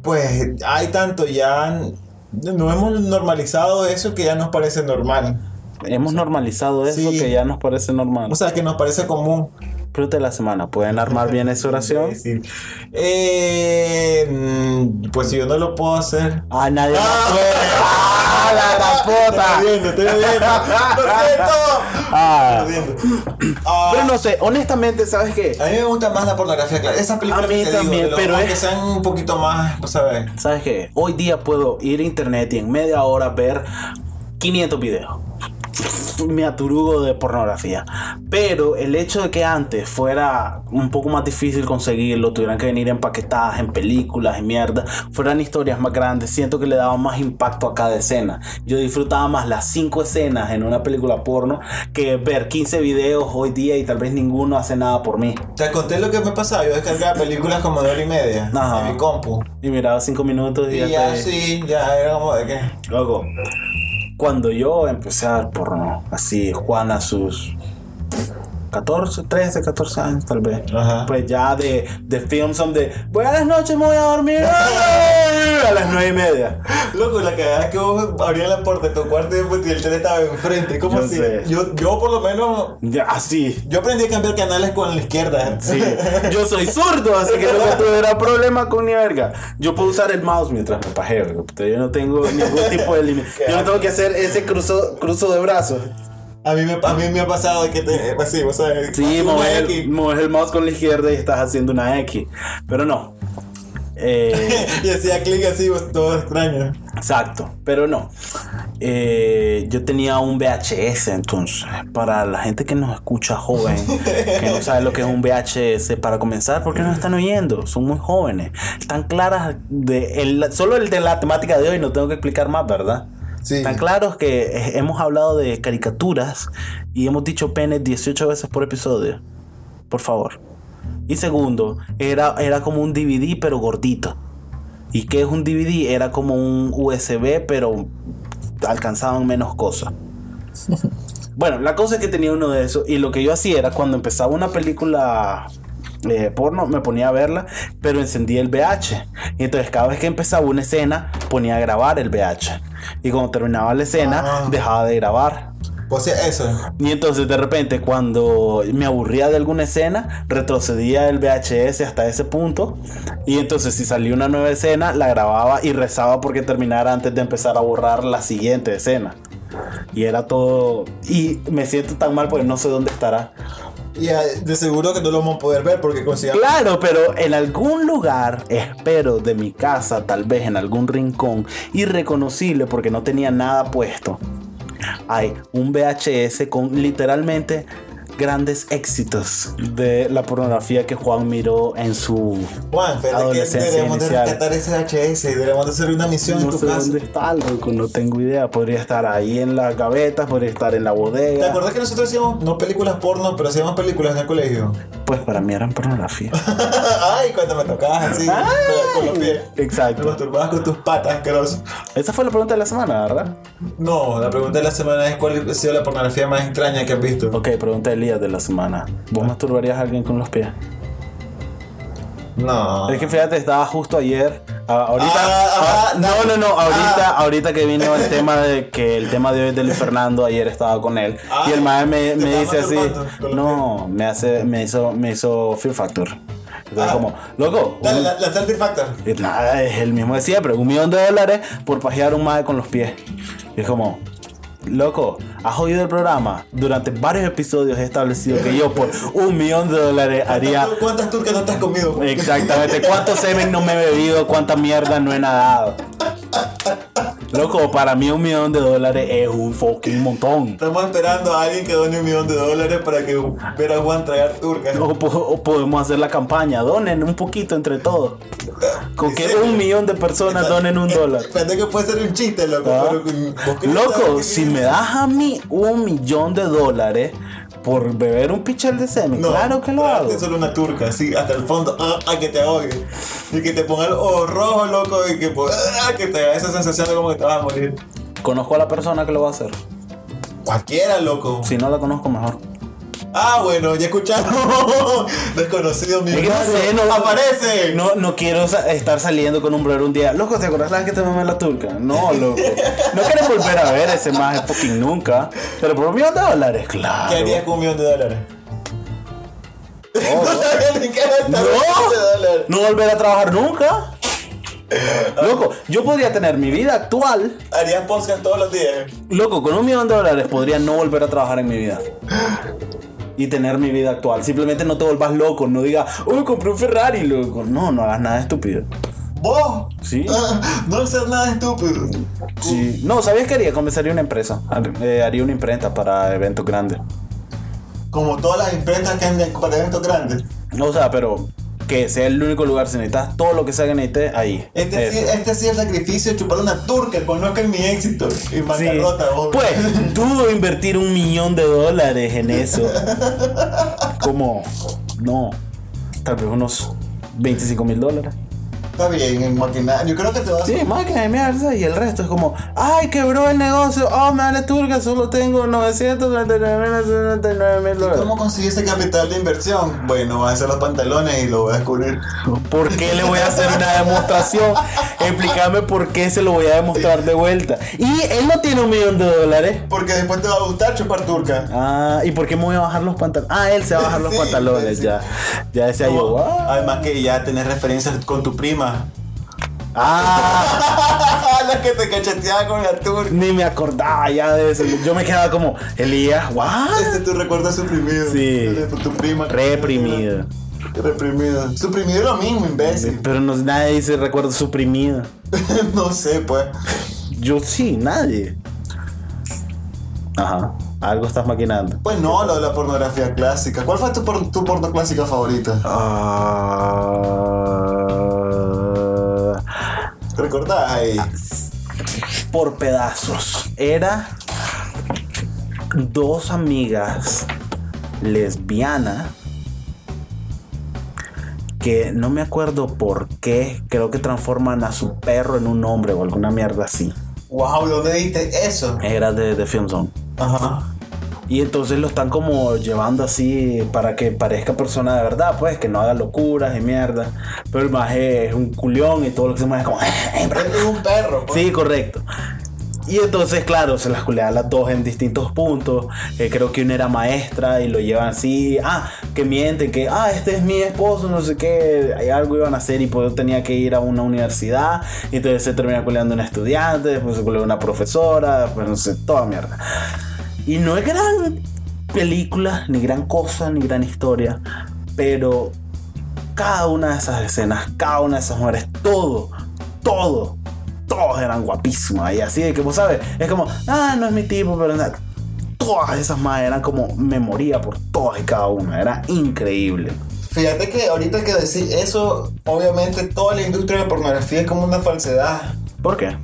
pues, hay tanto ya. No hemos normalizado eso que ya nos parece normal. Hemos normalizado eso Sí. que ya nos parece normal. O sea, que nos parece común. Pregunta de la semana. ¿Pueden armar bien esa oración? Sí. Eh, mm, pues si yo no lo puedo hacer. Ah, nadie más Ah. puede. ¡Ah, la gran puta! Estoy viendo, estoy viendo. Lo siento. Ah. Ah, Pero no sé, honestamente, ¿sabes qué? a mí me gusta más la pornografía clara. Esas películas A mí que te también, digo, pero es- que sean un poquito más, pues, ¿sabes? ¿Sabes qué? Hoy día puedo ir a internet y en media hora ver 500 videos. Me aturugo de pornografía. Pero el hecho de que antes fuera un poco más difícil conseguirlo, tuvieran que venir empaquetadas en películas y mierda, fueran historias más grandes, siento que le daba más impacto a cada escena. Yo disfrutaba más las 5 escenas en una película porno que ver 15 videos hoy día y tal vez ninguno hace nada por mí. Te conté lo que me pasaba. Yo descargaba películas como de hora y media Ajá. en mi compu. Y miraba 5 minutos y, Y ya, te- sí, ya era como de que. Loco, cuando yo empecé a ver porno, así, Juan a sus 14, 13, 14 años tal vez. Ajá. Pues ya de, de films son de buenas noches, me voy a dormir a las 9 y media. Loco, la cagada es que vos abrías la puerta de tu cuarto y y el tele estaba enfrente. ¿Cómo Yo así? Yo, yo por lo menos. Ya, así. Yo aprendí a cambiar canales con la izquierda. Sí, yo soy zurdo, así que no tuviera problema con ni verga. Yo puedo usar el mouse mientras me pajeo. Yo no tengo ningún tipo de límite. Yo no tengo que hacer ese cruzo, cruzo de brazos. A mí, me, a mí me ha pasado que te. Así, vos sabes. Sí, mueves X. el, mouse con la izquierda y estás haciendo una X. Pero no. Eh, y hacía clic así, vos, todo extraño. exacto, pero no. Eh, yo tenía un VHS entonces. Para la gente que nos escucha joven, que no sabe lo que es un VHS, para comenzar, ¿por qué no están oyendo? Son muy jóvenes. Están claras de el, solo el de la temática de hoy, no tengo que explicar más, ¿verdad? Sí. Tan claros que eh, hemos hablado de caricaturas y hemos dicho pene 18 veces por episodio. Por favor. Y segundo, era, era como un DVD pero gordito. ¿Y qué es un DVD? Era como un USB pero alcanzaban menos cosas. Bueno, la cosa es que tenía uno de esos y lo que yo hacía era cuando empezaba una película eh, porno, me ponía a verla, pero encendía el VH. Y entonces cada vez que empezaba una escena, ponía a grabar el VH. Y cuando terminaba la escena, Ah. dejaba de grabar. Sea, eso. Y entonces de repente cuando me aburría de alguna escena, retrocedía el VHS hasta ese punto. Y entonces si salía una nueva escena, la grababa y rezaba porque terminara antes de empezar a borrar la siguiente escena. Y era todo... Y me siento tan mal porque no sé dónde estará. Y ah, de seguro que no lo vamos a poder ver porque consigamos. Claro, pero en algún lugar, espero de mi casa, tal vez en algún rincón, irreconocible porque no tenía nada puesto, hay un VHS con literalmente grandes éxitos de la pornografía que Juan miró en su... Juan, fíjate que Adolescencia deberíamos de inicial. rescatar ese HS. Deberíamos de hacer una misión en No tu sé casa. dónde está, loco, no tengo idea. Podría estar ahí en las gavetas, podría estar en la ¿Te bodega. acuerdas que nosotros hacíamos, no películas porno, pero hacíamos películas en el colegio? Pues para mí eran pornografía. Ay, cuando me tocabas así, con, los pies. Te Exacto. masturbabas con tus patas, asqueroso. Esa fue la pregunta de la semana, ¿verdad? No, la pregunta de la semana es cuál ha sido la pornografía más extraña que has visto. Ok, pregunta de De la semana. ¿Vos masturbarías a alguien con los pies? No. Es que fíjate, estaba justo ayer. ah, ahorita. Ah, ah, ah, no, no, no. Ahorita, ah. ahorita que vino el tema de que el tema de hoy es de Luis Fernando, ayer estaba con él. Y el mae me, ¿te me estaba dice así. No, me hace, me hizo, me hizo Fear Factor. Entonces como, loco, Dale, un- la, la Factor. nada, es el mismo de siempre. Un millón de dólares por pajear un mae con los pies. Y es como, Loco, ¿has oído el programa? Durante varios episodios he establecido que yo por un millón de dólares haría... ¿Cuántas turcas no te has comido? Exactamente, cuánto semen no me he bebido, cuánta mierda no he nadado. Loco, para mí un millón de dólares es un fucking montón. Estamos esperando a alguien que done un millón de dólares para que ver a Juan traer turcas. O, po- o podemos hacer la campaña, donen un poquito entre todos. Con que un millón de personas donen un dólar. Espérate que puede ser un chiste, loco. Ah. pero con- ¿vos crees Loco, si me das a mí un millón de dólares por beber un pichel de semen, No, claro que lo hago. solo una turca, así, hasta el fondo, ah, ah, que te ahogue. Y que te ponga el ojo rojo, loco, y que, pues, ah, que te da esa sensación de como que te vas a morir. Conozco a la persona que lo va a hacer. Cualquiera, loco. Si no la conozco, mejor. Ah, bueno, ya escucharon. Desconocido Es que no millonario. sé, no- ¡Aparece! No, no quiero sa- estar saliendo con un brother un día. Loco, ¿te acuerdas la vez que te mamé la turca? No, loco. No quiero volver a ver ese más fucking nunca. Pero por un millón de dólares, claro. ¿Qué harías con un millón de dólares? Oh, no sabía ni qué No, un millón de dólares. no volver a trabajar nunca. Loco, yo podría tener mi vida actual. Harías podcast todos los días. Loco, con un millón de dólares podría no volver a trabajar en mi vida. Y tener mi vida actual. Simplemente no te volvas loco. No digas, uy, compré un Ferrari, loco. No, no hagas nada estúpido. ¿Vos? Sí. Ah, no hacer nada estúpido. Sí. No, ¿sabías que haría? Comenzaría una empresa. Eh, haría una imprenta para eventos grandes. Como todas las imprentas que andan para eventos grandes. O sea, pero que sea el único lugar si necesitas todo lo que sea que necesites ahí. Este sí, este sí es el sacrificio de chupar una turca. Conozcan mi éxito. Y Sí. bancarrota, vos. Pues, dudo invertir un millón de dólares en eso. Como, no, tal vez unos 25 mil dólares. Está bien, en maquinaria. Yo creo que te vas Sí, máquina de mierda. Y el resto es como, ay, quebró el negocio. Oh, me vale turca, solo tengo 999 mil dólares. ¿Cómo conseguí ese capital de inversión? Bueno, voy a hacer los pantalones y lo voy a descubrir. ¿Por qué le voy a hacer una demostración? Explícame por qué se lo voy a demostrar de vuelta. Y él no tiene un millón de dólares. Porque después te va a gustar chupar turca. Ah, ¿y por qué me voy a bajar los pantalones? Ah, él se va a bajar los Sí, pantalones, sí. ya. Ya decía yo, Como- "What?". Además que ya tenés referencias con tu prima. Ah, la que te cacheteaba con la turca. ni me acordaba ya de eso. Yo me quedaba como, Elías, ¿what? Ese es tu recuerdo suprimido. Sí. Tu, prima. Reprimido. Reprimido. Suprimido es lo mismo, imbécil. Pero no, nadie dice recuerdo suprimido. no sé, pues. Yo sí, nadie. Ajá, algo estás maquinando. Pues no, lo de la pornografía clásica. ¿Cuál fue tu, por- tu porno clásica favorita? Ah, ¿Te recordás ahí? por pedazos. Era dos amigas lesbianas que no me acuerdo por qué, creo que transforman a su perro en un hombre o alguna mierda así. Wow, ¿dónde viste eso? Era de, de Film Zone. Ajá. Y entonces lo están como llevando así para que parezca persona de verdad, pues, que no haga locuras y mierda. Pero el maje es un culión y todo lo que se mueve es como... Es un perro. pues. Sí, correcto. Y entonces, claro, se las culea a las dos en distintos puntos. Eh, creo que una era maestra y lo llevan así. Ah, que mienten, que, ah, este es mi esposo, no sé qué. Hay algo iban a hacer y pues yo tenía que ir a una universidad. Y entonces se termina culeando una estudiante, después se culea una profesora, pues no sé, toda mierda. Y no es gran película, ni gran cosa, ni gran historia. Pero cada una de esas escenas, cada una de esas mujeres, todo, todo, todos eran guapísimos. Y así de que, vos sabes, es como, ah, no es mi tipo, pero nada. Todas esas más eran como, me moría por todas y cada una. Era increíble. Fíjate que ahorita que decís eso, obviamente toda la industria de pornografía es como una falsedad. ¿Por qué?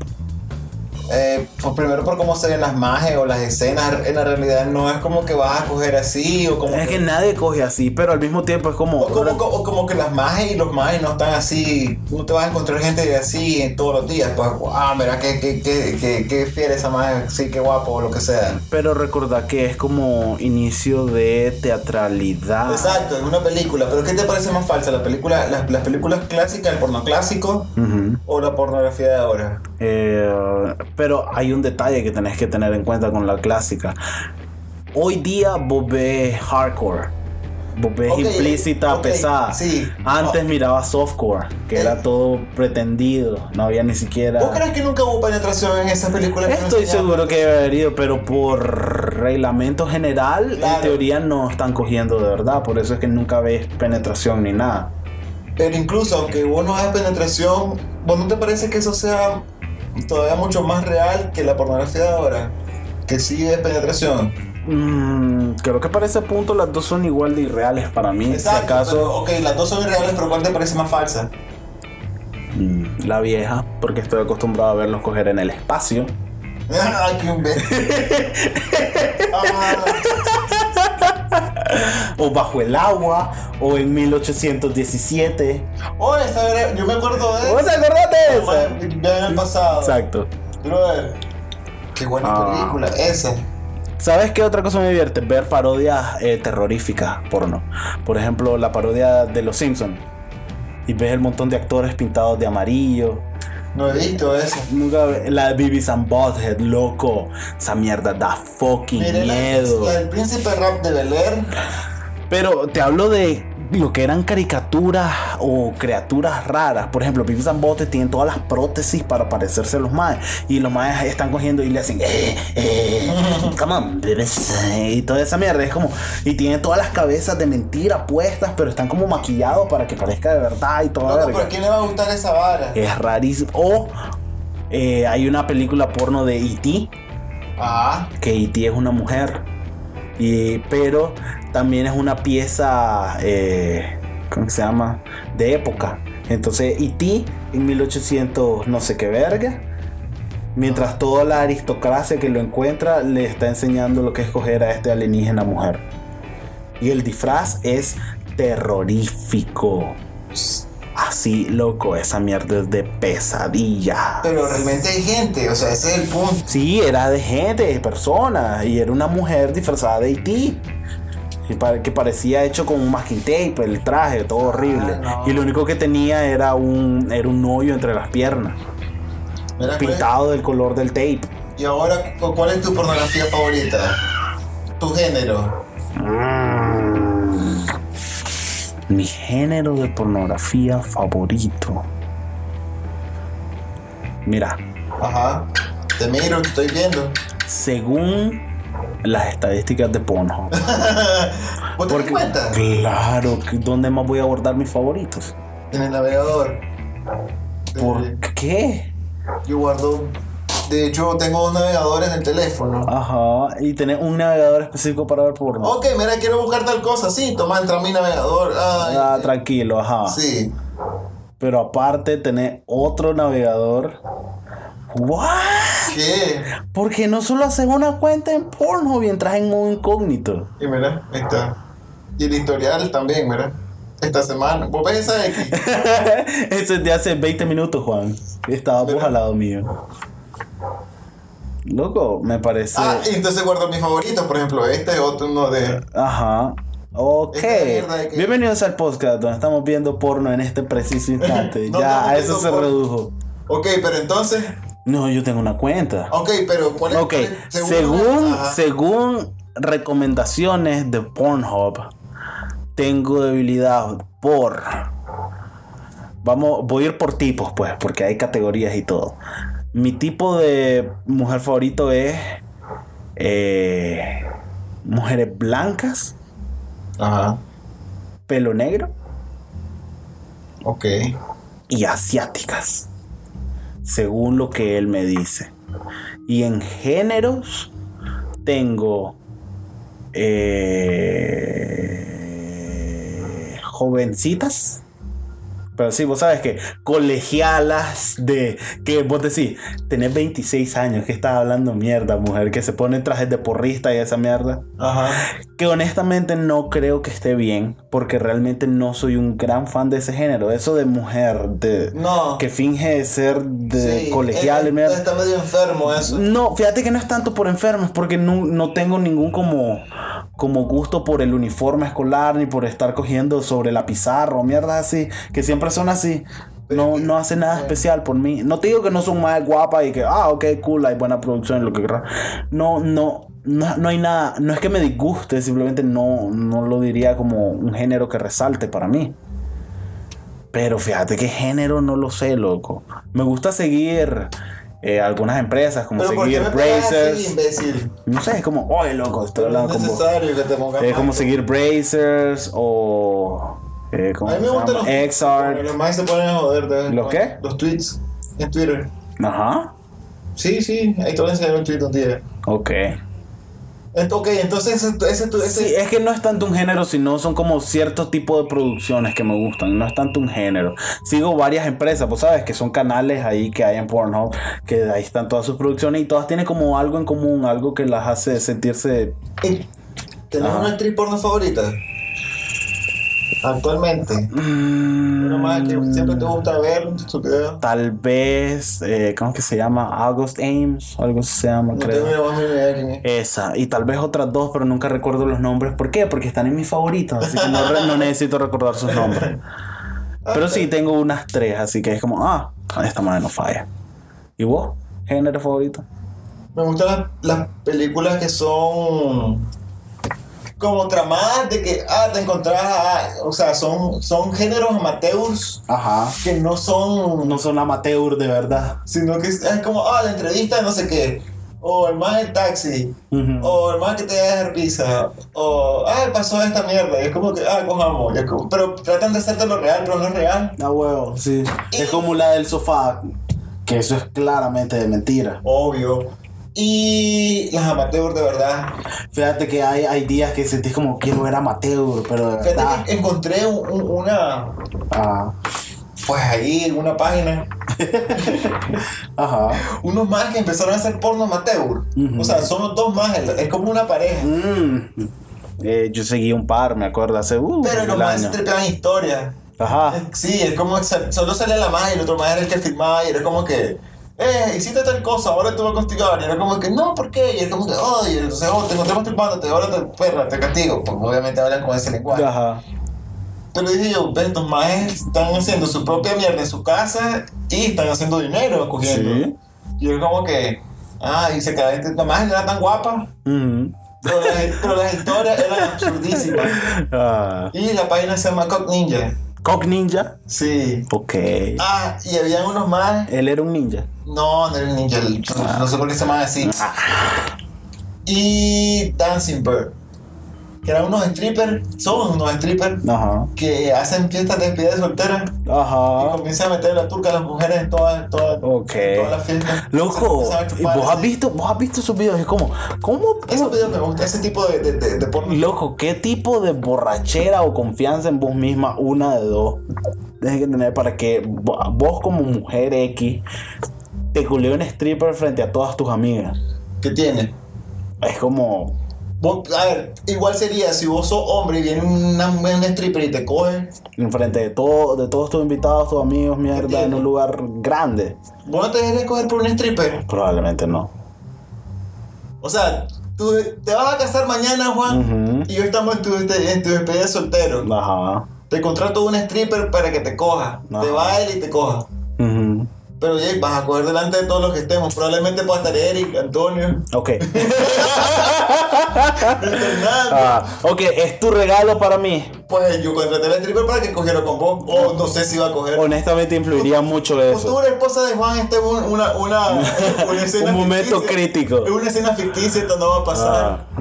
Eh, pues primero por cómo se ven las majes o las escenas, en la realidad no es como que vas a coger así o como Es que, que nadie coge así, pero al mismo tiempo es como. o como, o como que las majes y los majes no están así, no te vas a encontrar gente así todos los días, pues, ah, mira, qué, qué, qué, qué, qué fiera esa maje, sí, qué guapo o lo que sea. Pero recordad que es como inicio de teatralidad. Exacto, en una película, pero ¿qué te parece más falsa? ¿La película, las, las películas clásicas, el porno clásico Ujú. o la pornografía de ahora? Eh, pero hay un detalle que tenés que tener en cuenta con la clásica. Hoy día vos ves hardcore Vos ves implícita, pesada. sí. Antes miraba softcore, que Eh. era todo pretendido. No había ni siquiera. ¿Vos crees que nunca hubo penetración en esas películas? Estoy seguro que debe haber ido, pero por reglamento general, en Claro. teoría no están cogiendo de verdad. Por eso es que nunca ves penetración ni nada. Pero incluso aunque vos no hagas penetración, ¿vos no te parece que eso sea todavía mucho más real que la pornografía de ahora? Que sí es penetración. Mm, creo que para ese punto las dos son igual de irreales para mí. Exacto. si acaso, pero, ok, las dos son irreales, pero ¿cuál te parece más falsa? mm, la vieja, porque estoy acostumbrado a verlos coger en el espacio. Ay, qué imbécil. Ah, O bajo el agua, o en 1817. oh, esa era- yo me acuerdo de ¿Vos te acordás de esa? Ya en el pasado. Exacto. Brother, qué buena Ah. película. Esa. ¿Sabes qué otra cosa me divierte? Ver parodias eh, terroríficas porno. Por ejemplo, la parodia de Los Simpsons. Y ves el montón de actores pintados de amarillo. No he visto esa. Nunca ve- la de Beavis and Butthead, loco. Esa mierda da fucking miedo. la del príncipe rap de Bel Air. Pero te hablo de lo que eran caricaturas o criaturas raras. Por ejemplo, and Butthead tienen todas las prótesis para parecerse a los maes. Y los maes están cogiendo y le hacen, eh, eh, come on, bebés", Y toda esa mierda. Es como, y tienen todas las cabezas de mentira puestas, pero están como maquillados para que parezca de verdad y toda No, no, pero ¿a quién le va a gustar esa vara? Es rarísimo. O eh, hay una película porno de E.T. Ah, que E.T. es una mujer. Y, pero también es una pieza, eh, ¿cómo se llama? De época. Entonces E.T. en 1800 no sé qué verga. Mientras toda la aristocracia que lo encuentra le está enseñando lo que es coger a este alienígena mujer. Y el disfraz es terrorífico. Así, loco, esa mierda es de pesadilla. pero realmente hay gente, o sea, ese es el punto. Sí, era de gente, de personas. Y era una mujer disfrazada de E.T. Que, pare- que parecía hecho con un masking tape, el traje, todo horrible. no. Y lo único que tenía era un, era un hoyo entre las piernas. Mira, Pintado del color del tape. Y ahora, ¿cu- ¿cuál es tu pornografía favorita? Tu género. Mi género de pornografía favorito. Mira, Ajá. Te miro, te estoy viendo. según las estadísticas de Pornhub. ¿Vos te cuenta? Claro, ¿dónde más voy a abordar mis favoritos? En el navegador. ¿Por Eh, qué? Yo guardo. De hecho, tengo un navegador en el teléfono. Ajá, y tenés un navegador específico para ver porno. Ok, mira, quiero buscar tal cosa. Sí, toma, entra a mi navegador. Ay, Ah, tranquilo, ajá. sí. Pero aparte tenés otro navegador. ¿What? ¿Qué? Porque no solo haces una cuenta en Pornhub y entras en modo incógnito. Y mira, ahí está. Y el historial también, mira. Esta semana. ¿Vos ves esa X? Eso es de hace 20 minutos, Juan. Estaba vos al lado mío. Loco, me parece. Ah, y entonces guardo mis favoritos. Por ejemplo, este es otro uno de. Ajá. Ok. Que- Bienvenidos al podcast donde estamos viendo porno en este preciso instante. No ya, a eso se porno. redujo. Ok, pero entonces. No, yo tengo una cuenta. Ok, pero ¿cuál es? Ok, según, según recomendaciones de Pornhub, tengo debilidad por. Vamos, voy a ir por tipos, pues, porque hay categorías y todo. Mi tipo de mujer favorito es. eh, mujeres blancas, Ajá. pelo negro Ok. y asiáticas. Según lo que él me dice. Y en géneros tengo eh, jovencitas. Pero sí, vos sabes que colegialas de que vos decís, tenés 26 años, que estás hablando mierda, mujer, que se pone trajes de porrista y esa mierda. Ajá. Que honestamente no creo que esté bien, porque realmente no soy un gran fan de ese género. Eso de mujer, de No. que finge ser de Sí, colegial, eh, mierda. Está medio enfermo eso. No, fíjate que no es tanto por enfermos, porque no, no tengo ningún como, como gusto por el uniforme escolar, ni por estar cogiendo sobre la pizarra o mierdas así, que siempre son así. No, no hace nada especial por mí. No te digo que no son más guapas y que, ah, ok, cool, hay buena producción, lo que querrás. No, no, no, no hay nada, no es que me disguste, simplemente no, no lo diría como un género que resalte para mí. Pero fíjate qué género no lo sé, loco. Me gusta seguir eh, algunas empresas, como Pero ¿por qué seguir me así, imbécil? No sé, es como, oye, loco, estoy hablando es como. que te Es como seguir Brazers o. Eh, ¿Cómo A mí me gustan los Xart. Los más se ponen a joder. de ¿Los qué? Los tweets en Twitter. Ajá. Sí, sí, ahí te voy a enseñar un tweet un día. Ok. Ok, entonces ese, ese, ese, Sí, es que no es tanto un género, sino son como cierto tipo de producciones que me gustan. No es tanto un género. Sigo varias empresas, pues sabes, que son canales ahí que hay en Pornhub, que ahí están todas sus producciones y todas tienen como algo en común, algo que las hace sentirse. Eh, ¿Tenés Ajá. una actriz porno favorita? Actualmente. Una más que siempre te gusta ver. Tal vez, eh, ¿cómo que se llama? August Ames, o algo así se llama, No creo. tengo ni la más mínima idea quién es. Esa, y tal vez otras dos, pero nunca recuerdo los nombres. ¿Por qué? Porque están en mis favoritos, así que no, necesito recordar sus nombres. Pero sí, tengo unas tres, así que es como, ah, esta madre no falla. ¿Y vos? ¿Género favorito? Me gustan las, las películas que son como tramadas de que, ah, te encontrás, ah, o sea, son, son géneros amateurs Ajá. que no son, No son amateur de verdad. sino que es, es como, ah, la entrevista no sé qué, o el más del taxi, o el más que te a dejar pizza, o, ah, pasó esta mierda, y es como que, ah, cojamos, es como- pero tratan de hacerte lo real, pero no es real. Ah, huevo, sí. Y- Es como la del sofá, que eso es claramente de mentira. Obvio. Y las amateurs de verdad. Fíjate que hay, hay días que sentís como quiero ver amateur, pero de verdad. Fíjate que encontré un- un- una, Ah, pues ahí en una página, ajá. unos más que empezaron a hacer porno amateur. O sea, son los dos más, es como una pareja. Mm. Eh, yo seguí un par, me acuerdo, hace uh, Pero los más se años. tripean historia. Ajá. Sí, es como solo salía la más y el otro más era el que filmaba y era como que, eh, hiciste tal cosa, ahora te voy a castigar. Y era como que, no, ¿por qué? Y era como que, oh, y entonces, oh, te encontré masturbándote, ahora te, perra, te castigo. Porque obviamente hablan con ese lenguaje. Ajá. Pero dije yo, ve, estos majes están haciendo su propia mierda en su casa y están haciendo dinero cogiendo. Sí. Y yo como que, ah, y se quedaba, la no era tan guapa, pero las, pero las historias eran absurdísimas. Ah. Y la página se llama Cock Ninja. Cock Ninja. Sí. Ok. Ah, y habían unos más. Él era un ninja. No, no era un ninja, el- no sé por qué se llama así. Y Dancing Bird. Que eran unos strippers, son unos strippers Ajá. que hacen fiestas de despedida de soltera. Y Ajá. comienzan a meter la turca a las mujeres en todas todas Ok. en todas las fiestas. Loco, ¿y vos has visto, vos has visto esos videos, es como, ¿cómo? Esos videos me gustan, ese tipo de, de, de, de porno. Loco, ¿qué tipo de borrachera o confianza en vos misma, una de dos, tienes que tener para que vo- vos como mujer X te culé un stripper frente a todas tus amigas? ¿Qué tiene? Es como, a ver, igual sería si vos sos hombre y viene una, una stripper y te coge. enfrente de, todo, de todos tus invitados, tus amigos, mierda, en un lugar grande. ¿Vos no te dejarías coger por un stripper? Probablemente no. O sea, tú te vas a casar mañana, Juan, y hoy estamos en tu, en tu despedida de soltero. Ajá. Te contrato un stripper para que te coja. Ajá. Te baile y te coja. Pero Jake, vas a coger delante de todos los que estemos. Probablemente pueda estar Eric, Antonio, Ok. Ah, ok, es tu regalo para mí. Pues yo contraté al stripper para que cogiera con vos. O no sé si va a coger. Honestamente influiría mucho eso. Futura esposa de Juan, este es un- una, una, una escena Un momento ficticia. crítico. Es una escena ficticia, esto no va a pasar. Ah.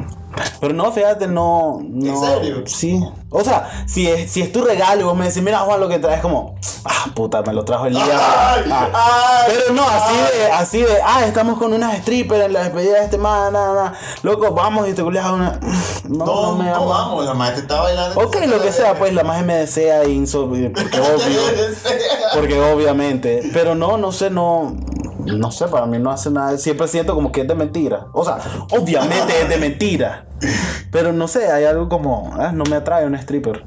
Pero no, fíjate, no, no. serio? Sí. O sea, si es, si es tu regalo y vos me decís, mira Juan, lo que traes como, ah, puta, me lo trajo el día. Ay, Ah. ay, Pero no, así ay. de, así de, ah, estamos con unas strippers en la despedida de este man, nada, nada. Loco, vamos y te culias a una. No, No, no, me no, vamos, la madre te está bailando. Ok, lo que sea, pues la más me desea y inso- porque obvio. Porque obviamente. Pero no, no sé, no. No sé, para mí no hace nada. Siempre siento como que es de mentira. O sea, obviamente es de mentira. Pero no sé, hay algo como. ah, no me atrae un stripper.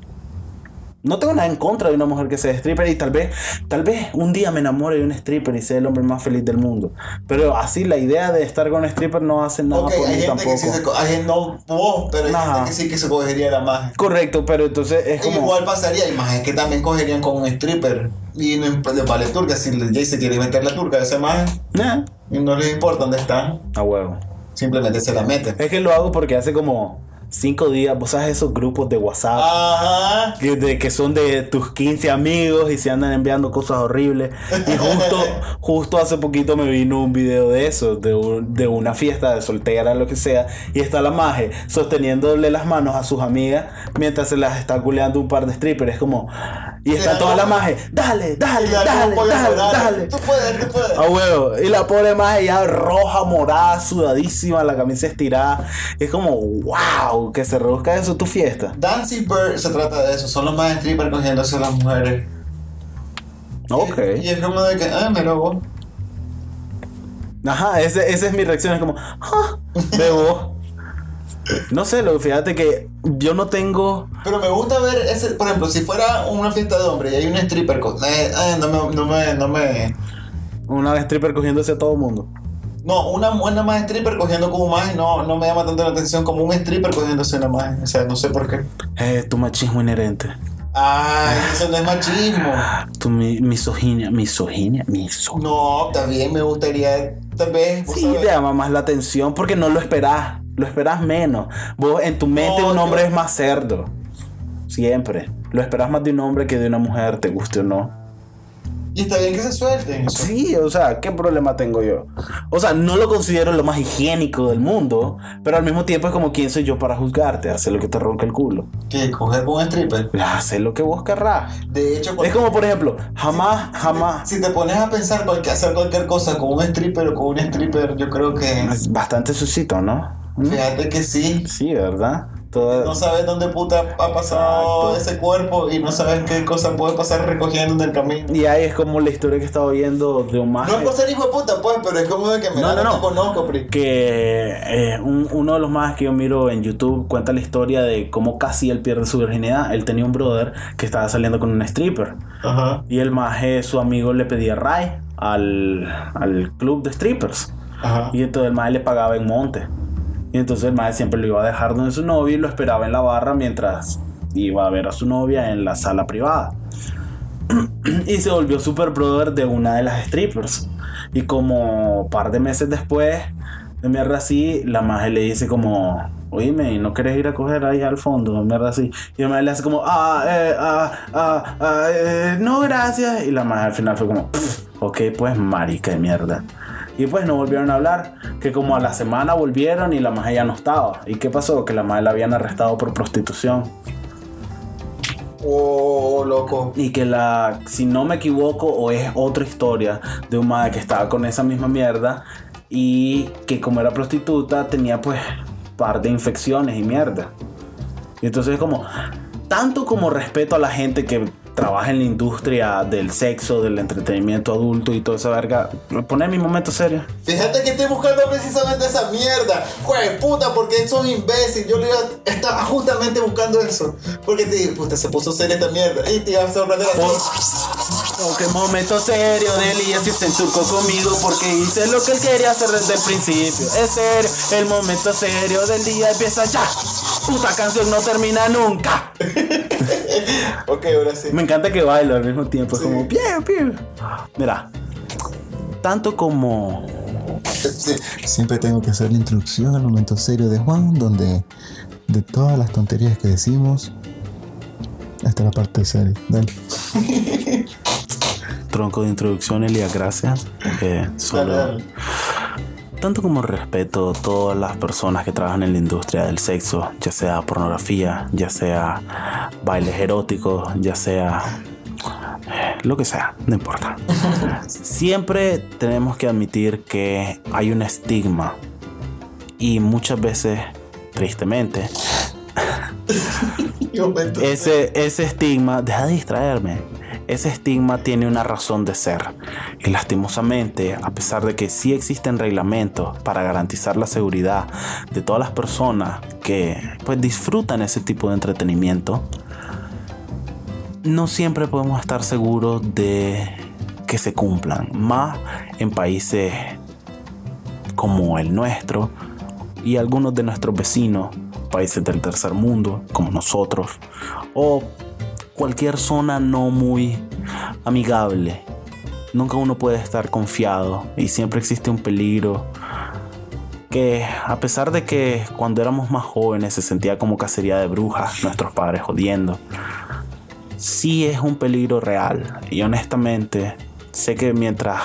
No tengo nada en contra de una mujer que sea stripper y tal vez, tal vez un día me enamore de un stripper y sea el hombre más feliz del mundo. Pero así la idea de estar con un stripper no hace nada Ok, por hay mí gente tampoco. que sí se hay gente, no vos, pero hay Ajá. gente que sí que se cogería la más. Correcto, pero entonces es como. Igual pasaría, y más es que también cogerían con un stripper. Y no de vale turca, si Jay se quiere meter la turca, ese más, y no les importa dónde están. a huevo. simplemente se la meten. Es que lo hago porque hace como cinco días, vos sabes esos grupos de WhatsApp. Ajá. Que, de- que son de tus 15 amigos y se andan enviando cosas horribles. Y justo, justo hace poquito me vino un video de eso, de, un- de una fiesta de soltera, lo que sea. Y está la maje sosteniéndole las manos a sus amigas mientras se las está culeando un par de strippers. Es como. Y está toda la maje, dale, dale, dale, dale, dale. Tú puedes, tú puedes. A huevo. Y la pobre maje ya roja, morada, sudadísima, la camisa estirada. Es como, wow, que se reduzca eso tu fiesta. Dancing Bird se trata de eso, son los más strippers cogiéndose a las mujeres. Ok. Y es como de que, ah, mira vos. Ajá, ese, esa es mi reacción. Es como, ah, vos. No sé, lo, fíjate que yo no tengo. Pero me gusta ver ese, por ejemplo, si fuera una fiesta de hombres y hay un stripper con. eh, eh, no me, no me, no me. Una stripper cogiéndose a todo el mundo. No, una buena más stripper cogiendo como más no, no me llama tanto la atención como un stripper cogiéndose una más. O sea, no sé por qué. Eh, tu machismo inherente. Ay, eso no es machismo. Tu mi- misoginia. Misoginia. Misoginia. No, también me gustaría, tal vez. Sí, sabes. te llama más la atención porque no lo esperás. Lo esperás menos. Vos en tu mente un hombre es más cerdo. Siempre. Lo esperás más de un hombre que de una mujer, te guste o no. Y está bien que se suelten. Sí, o sea, ¿qué problema tengo yo? O sea, no lo considero lo más higiénico del mundo, pero al mismo tiempo es como quién soy yo para juzgarte, hacer lo que te ronca el culo. Que coger con un stripper. Hacer lo que vos querrás. De hecho, Es como, por ejemplo, jamás, jamás. Si te pones a pensar cualquier, hacer cualquier cosa con un stripper o con un stripper, yo creo que. Es bastante suscito, ¿no? Fíjate que sí. Sí, ¿verdad? No sabes dónde puta ha pasado Exacto. ese cuerpo y no sabes qué cosa puede pasar recogiendo en el camino. Y ahí es como la historia que estaba viendo de un No es maje por ser hijo de puta, pues, pero es como de que me No, no, no, conozco, pri. que eh, un- uno de los más que yo miro en YouTube cuenta la historia de cómo casi él pierde su virginidad. Él tenía un brother que estaba saliendo con un stripper. Ajá. Y el maje, su amigo, le pedía ray al, al club de strippers. Ajá. Y entonces el maje le pagaba en monte. Y entonces el maje siempre lo iba a dejar donde su novia y lo esperaba en la barra mientras iba a ver a su novia en la sala privada. y se volvió super brother de una de las strippers. Y como par de meses después, de mierda así, la maje le dice como, oíme, ¿no querés ir a coger ahí al fondo? Mierda así. Y el maje le hace como, ah, eh, ah, ah, ah, eh, no, gracias. Y la maje al final fue como, "Pff, ok, pues marica de mierda. Y pues no volvieron a hablar. Que como a la semana volvieron y la maje ya no estaba. ¿Y qué pasó? Que la maje la habían arrestado por prostitución. Oh, loco. Y que la, si no me equivoco, o es otra historia de un madre que estaba con esa misma mierda y que como era prostituta tenía pues par de infecciones y mierda. Y entonces como, tanto como respeto a la gente que trabaja en la industria del sexo, del entretenimiento adulto y toda esa verga, poner mi momento serio. Fíjate que estoy buscando precisamente esa mierda. Jue puta, porque sos imbécil. Yo le iba, estaba justamente buscando eso. Porque te dije, puta, se puso seria esta mierda. Y te iba a sorprender así. Ok, momento serio de Elías y se enturcó conmigo porque hice lo que él quería hacer desde el principio. Es serio, el momento serio del día empieza ya. Puta canción no termina nunca. Ok, ahora sí. Me encanta que baila al mismo tiempo. Es como, piu, piu. Mira, tanto como Sí. Siempre tengo que hacer la introducción al momento serio de Juan, donde de todas las tonterías que decimos, hasta la parte seria. Dale. tronco de introducción, Elías, gracias. Eh, solo. Dale, dale. Tanto como respeto a todas las personas que trabajan en la industria del sexo, ya sea pornografía, ya sea bailes eróticos, ya sea eh, lo que sea, no importa. Siempre tenemos que admitir que hay un estigma y muchas veces, tristemente, ese, ese estigma, deja de distraerme. Ese estigma tiene una razón de ser. Y lastimosamente, a pesar de que sí existen reglamentos para garantizar la seguridad de todas las personas que pues disfrutan ese tipo de entretenimiento, no siempre podemos estar seguros de que se cumplan. Más en países como el nuestro y algunos de nuestros vecinos, países del tercer mundo, como nosotros, o cualquier zona no muy amigable. Nunca uno puede estar confiado y siempre existe un peligro que a pesar de que cuando éramos más jóvenes se sentía como cacería de brujas, nuestros padres jodiendo, sí es un peligro real. Y honestamente, sé que mientras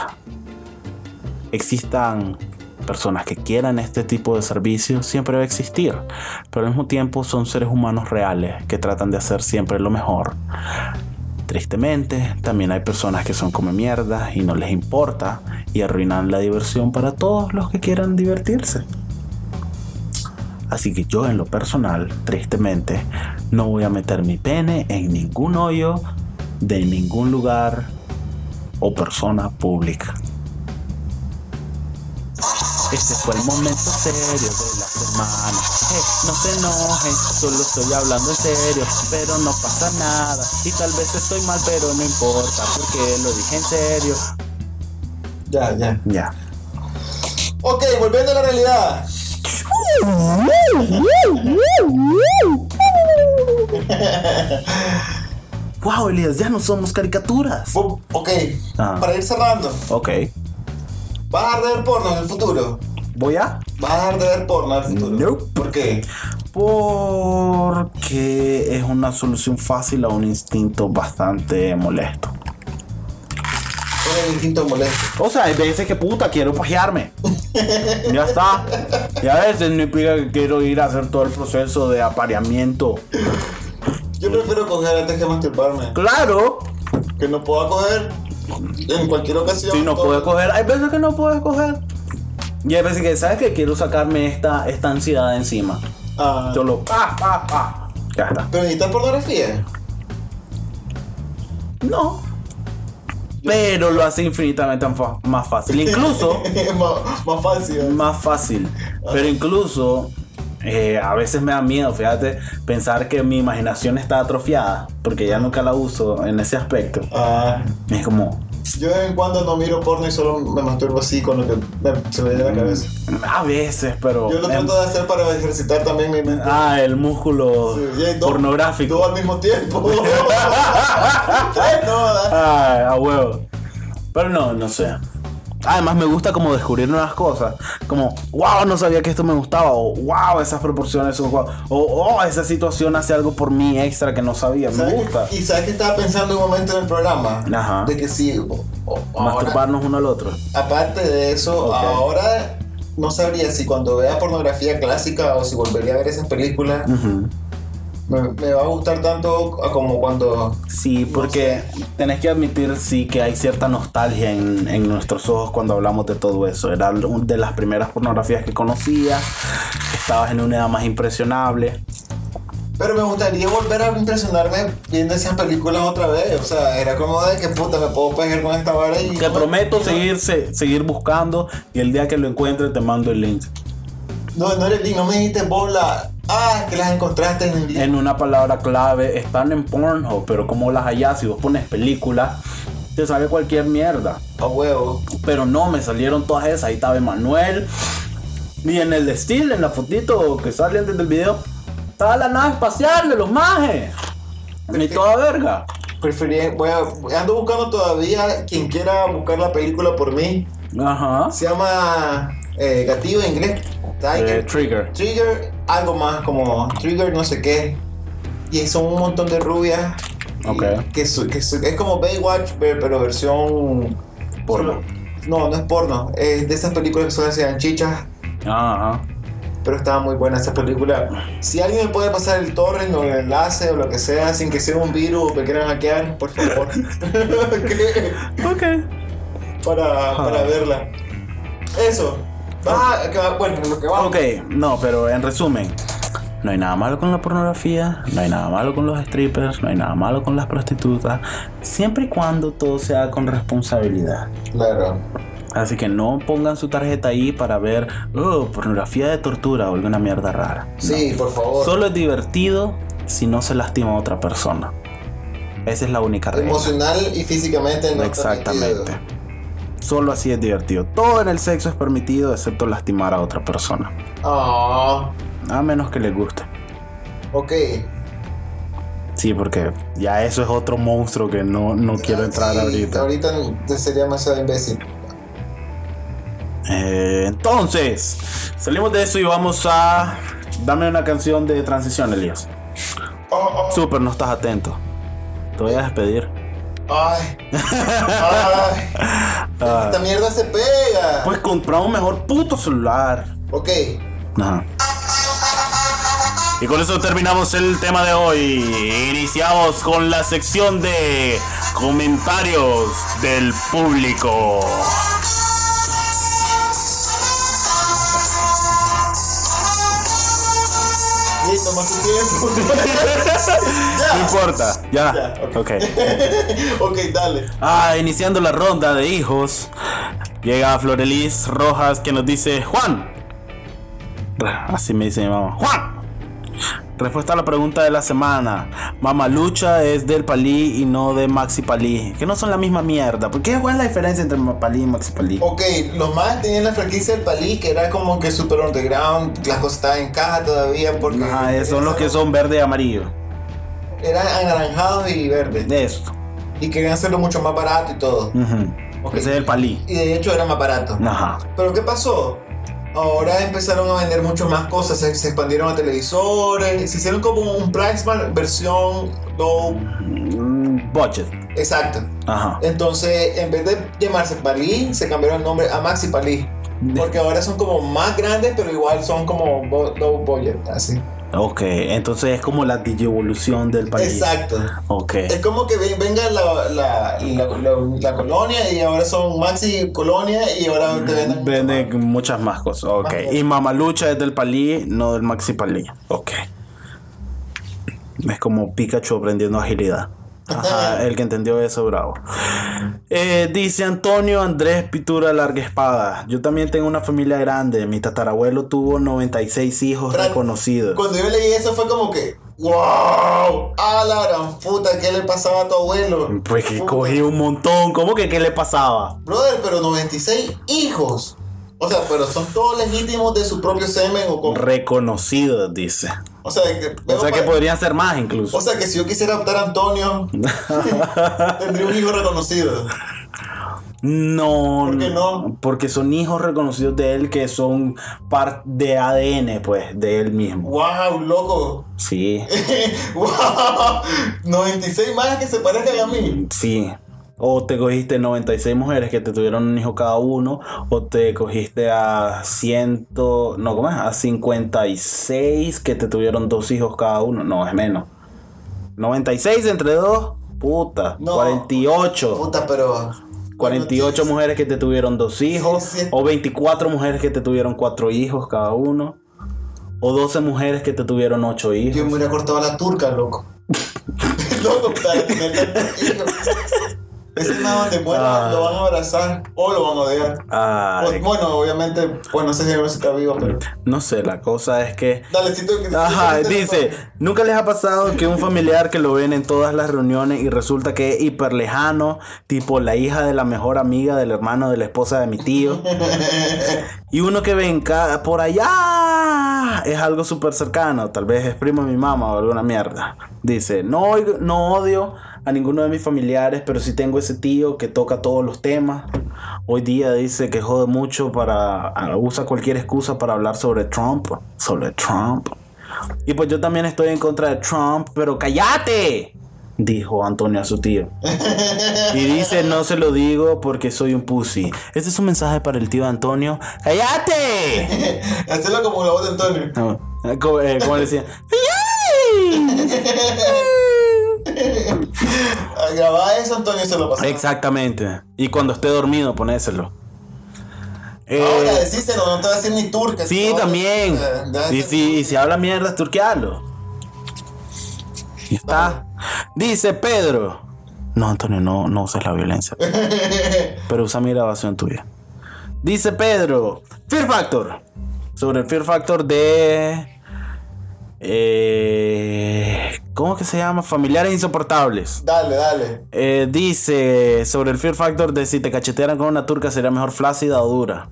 existan personas que quieran este tipo de servicios, siempre va a existir. Pero al mismo tiempo son seres humanos reales que tratan de hacer siempre lo mejor. Tristemente, también hay personas que son como mierda y no les importa y arruinan la diversión para todos los que quieran divertirse. Así que yo en lo personal, tristemente, no voy a meter mi pene en ningún hoyo de ningún lugar o persona pública. Este fue el momento serio de la semana. Eh, no te enojes, solo estoy hablando en serio, pero no pasa nada. Y tal vez estoy mal, pero no importa, porque lo dije en serio. Ya, ya. Ya. Ok, volviendo a la realidad. Wow, Elías, ya no somos caricaturas. Ok, Ah. para ir cerrando. Ok. ¿Vas a dejar de ver porno en el futuro? ¿Voy a? ¿Vas a dejar de ver porno en el futuro? Nope. ¿Por qué? Porque es una solución fácil a un instinto bastante molesto. ¿Cuál es el instinto molesto? O sea, hay veces que puta quiero pajearme. ya está. Y a veces no implica que quiero ir a hacer todo el proceso de apareamiento. Yo prefiero coger antes que masturbarme. Claro, Que no puedo coger en cualquier ocasión. si no todo- puedes coger, hay veces que no puedes coger. Y hay veces que, ¿sabes que Quiero sacarme esta, esta ansiedad de encima. Ah, Solo, pa, pa, pa. Ya está. pero necesitas pornografía. No. Pero lo hace infinitamente más fácil. Incluso, más, más fácil. más fácil. Pero incluso, eh, a veces me da miedo, fíjate, pensar que mi imaginación está atrofiada. Porque ya nunca la uso en ese aspecto. Ah, Es como, yo de vez en cuando no miro porno y solo me masturbo así con lo que me- se me viene a la cabeza. a veces, pero. Yo lo em, trato de hacer para ejercitar también mi mente. Ah, el músculo Sí, dos- pornográfico. Dos al mismo tiempo. Ay, a huevo. Pero no, no sé. Además me gusta como descubrir nuevas cosas. Como, wow, no sabía que esto me gustaba. O wow, esas proporciones son guau. O oh, esa situación hace algo por mí extra que no sabía. Me ¿Sabes gusta. qué- Y sabes que estaba pensando en un momento en el programa. Ajá. De que sí. o- o- ahora, Masturbarnos uno al otro. aparte de eso, ahora no sabría si cuando vea pornografía clásica o si volvería a ver esas películas Ujú. Me, me va a gustar tanto como cuando. Sí, porque tenés que admitir, sí, que hay cierta nostalgia en, en nuestros ojos cuando hablamos de todo eso. Era una de las primeras pornografías que conocía. Estabas en una edad más impresionable. Pero me gustaría volver a impresionarme viendo esas películas otra vez. O sea, era como de que puta me puedo pegar con esta vara y. Te no- prometo no- seguir, se- seguir buscando y el día que lo encuentre te mando el link. No, no eres no me dijiste vos la. Ah, que las encontraste en el En una palabra clave, están en Pornhub, pero como las hallas, si vos pones películas, te sale cualquier mierda. A huevo. Pero no, me salieron todas esas. Ahí estaba Emanuel. Y en el Steel, en la fotito que sale antes del video, estaba la nave espacial de los majes. Ni toda verga. Preferí, voy a, ando buscando todavía quien quiera buscar la película por mí. Ajá. Se llama eh, Gatillo en inglés. Tiger. Eh, trigger. Trigger, algo más como Trigger no sé qué. Y son un montón de rubias. y Ok. Que, su- que su- es como Baywatch, pero, pero versión... Porno. No, no es porno. Es de esas películas que son hacían chichas. Ajá. Pero estaba muy buena esa película. Si alguien me puede pasar el torrent o el enlace o lo que sea sin que sea un virus o me quieran hackear, por favor. Ok. para, para verla. Eso. Ah, bueno, lo que vamos. Ok, no, pero en resumen, no hay nada malo con la pornografía, no hay nada malo con los strippers, no hay nada malo con las prostitutas, siempre y cuando todo sea con responsabilidad. Claro. Así que no pongan su tarjeta ahí para ver, oh, pornografía de tortura o alguna mierda rara. Sí, por favor. Solo es divertido si no se lastima a otra persona. Esa es la única regla. Emocional y físicamente no Exactamente. Solo así es divertido. Todo en el sexo es permitido excepto lastimar a otra persona. Ah, A menos que le guste. ok. Sí, porque ya eso es otro monstruo que no, no quiero entrar Sí, ahorita. Ahorita sería demasiado imbécil. Eh, entonces, salimos de eso y vamos a. Dame una canción de transición, Elías. Oh, oh, Super, no estás atento. Te voy a despedir. Ay. Ay. Esta mierda se pega. Pues comprar un mejor puto celular. Ok. Ajá. Y con eso terminamos el tema de hoy. Iniciamos con la sección de comentarios del público. No importa, ya. Ya, ok. ok. ok, dale. Ah, iniciando la ronda de hijos, llega Florelis Rojas que nos dice, Juan. Así me dice mi mamá. Juan. Respuesta a la pregunta de la semana. Mamalucha es del Palí y no de Maxi Palí. Que no son la misma mierda. ¿Por qué? ¿Cuál es la diferencia entre Palí y Maxi Palí? Ok, los más tenían la franquicia del Palí, que era como que super underground, las cosas estaban en caja todavía porque... Ajá, son los que son verde y amarillo. Eran anaranjados y verdes. De eso. Y querían hacerlo mucho más barato y todo. Ujú. Ok. Ese es el Palí. Y de hecho era más barato. Ajá. Pero ¿qué pasó? Ahora empezaron a vender mucho más cosas, se, se expandieron a televisores, se hicieron como un Priceman versión low. Budget. Exacto. Ajá. Entonces, en vez de llamarse Palí, se cambiaron el nombre a Maxi Palí. Porque ahora son como más grandes, pero igual son como low budget, así. Ok, entonces es como la digievolución del Palí. Exacto. Ok. Es como que ven- venga la, la, la, colonia y ahora son Maxi Colonia y ahora te venden. mucho Venden muchas más cosas. Ok. Más cosas. Y Mamalucha es del Palí, no del Maxi Palí. Ok. Es como Pikachu aprendiendo agilidad. Ajá, el que entendió eso, bravo. Eh, dice Antonio Andrés Pitura Larga Espada. Yo también tengo una familia grande. Mi tatarabuelo tuvo 96 hijos reconocidos. Cuando yo leí eso fue como que, wow, a la gran puta, ¿qué le pasaba a tu abuelo? Pues que cogí un montón. ¿Cómo que qué le pasaba? Brother, pero 96 hijos. O sea, pero son todos legítimos de su propio semen o como. Reconocidos, dice. O sea, que, O sea que podrían ser más incluso. o sea que si yo quisiera adoptar a Antonio, tendría un hijo reconocido. No, ¿Por qué no? Porque son hijos reconocidos de él que son parte de ADN, pues, de él mismo. Wow, loco. Sí, wow, 96 más que se parezcan a mí. sí. O te cogiste 96 mujeres que te tuvieron un hijo cada uno, o te cogiste a 100, no, ¿cómo es? A 56 que te tuvieron dos hijos cada uno. No, es menos. 96 entre dos, puta. No. 48. Puta, pero. 48 mujeres que te tuvieron dos hijos, Sí, sí. o 24 mujeres que te tuvieron cuatro hijos cada uno, o 12 mujeres que te tuvieron ocho Yo hijos. me hubiera cortado la turca, loco. loco, para tener hijos. Ese nada donde muera Ah. lo van a abrazar o lo van a odiar. O- bueno, obviamente, pues no sé si está vivo, pero. no sé, la cosa es que... Dale, siento que. Ajá, siento que- dice, ¿nunca les ha pasado que un familiar que lo ven en todas las reuniones y resulta que es hiper lejano, tipo la hija de la mejor amiga del hermano de la esposa de mi tío? Y uno que ven por allá es algo súper cercano, tal vez es primo de mi mamá o alguna mierda. Dice, no, no odio a ninguno de mis familiares, pero sí tengo ese tío que toca todos los temas. Hoy día dice que jode mucho para, ah, usa cualquier excusa para hablar sobre Trump, sobre Trump. Y pues yo también estoy en contra de Trump, pero cállate, dijo Antonio a su tío. Y dice, no se lo digo porque soy un pussy. Este es un mensaje para el tío Antonio. ¡Cállate! Hacerlo como la voz de Antonio. No, eh, como, eh, como le decía. A grabar eso, Antonio se lo pasó. Exactamente. Y cuando esté dormido, ponéselo. Eh, Ahora decíselo, no te va a decir ni turca. sí, No, también. eh, si, y si habla mierda, turquealo. Y está. Dice Pedro. No, Antonio, no, no uses la violencia. Pero usa mi grabación tuya. Dice Pedro. Fear Factor. Sobre el Fear Factor de. Eh, ¿Cómo que se llama? Familiares insoportables. Dale, dale. Eh, dice sobre el Fear Factor de si te cachetearan con una turca sería mejor flácida o dura.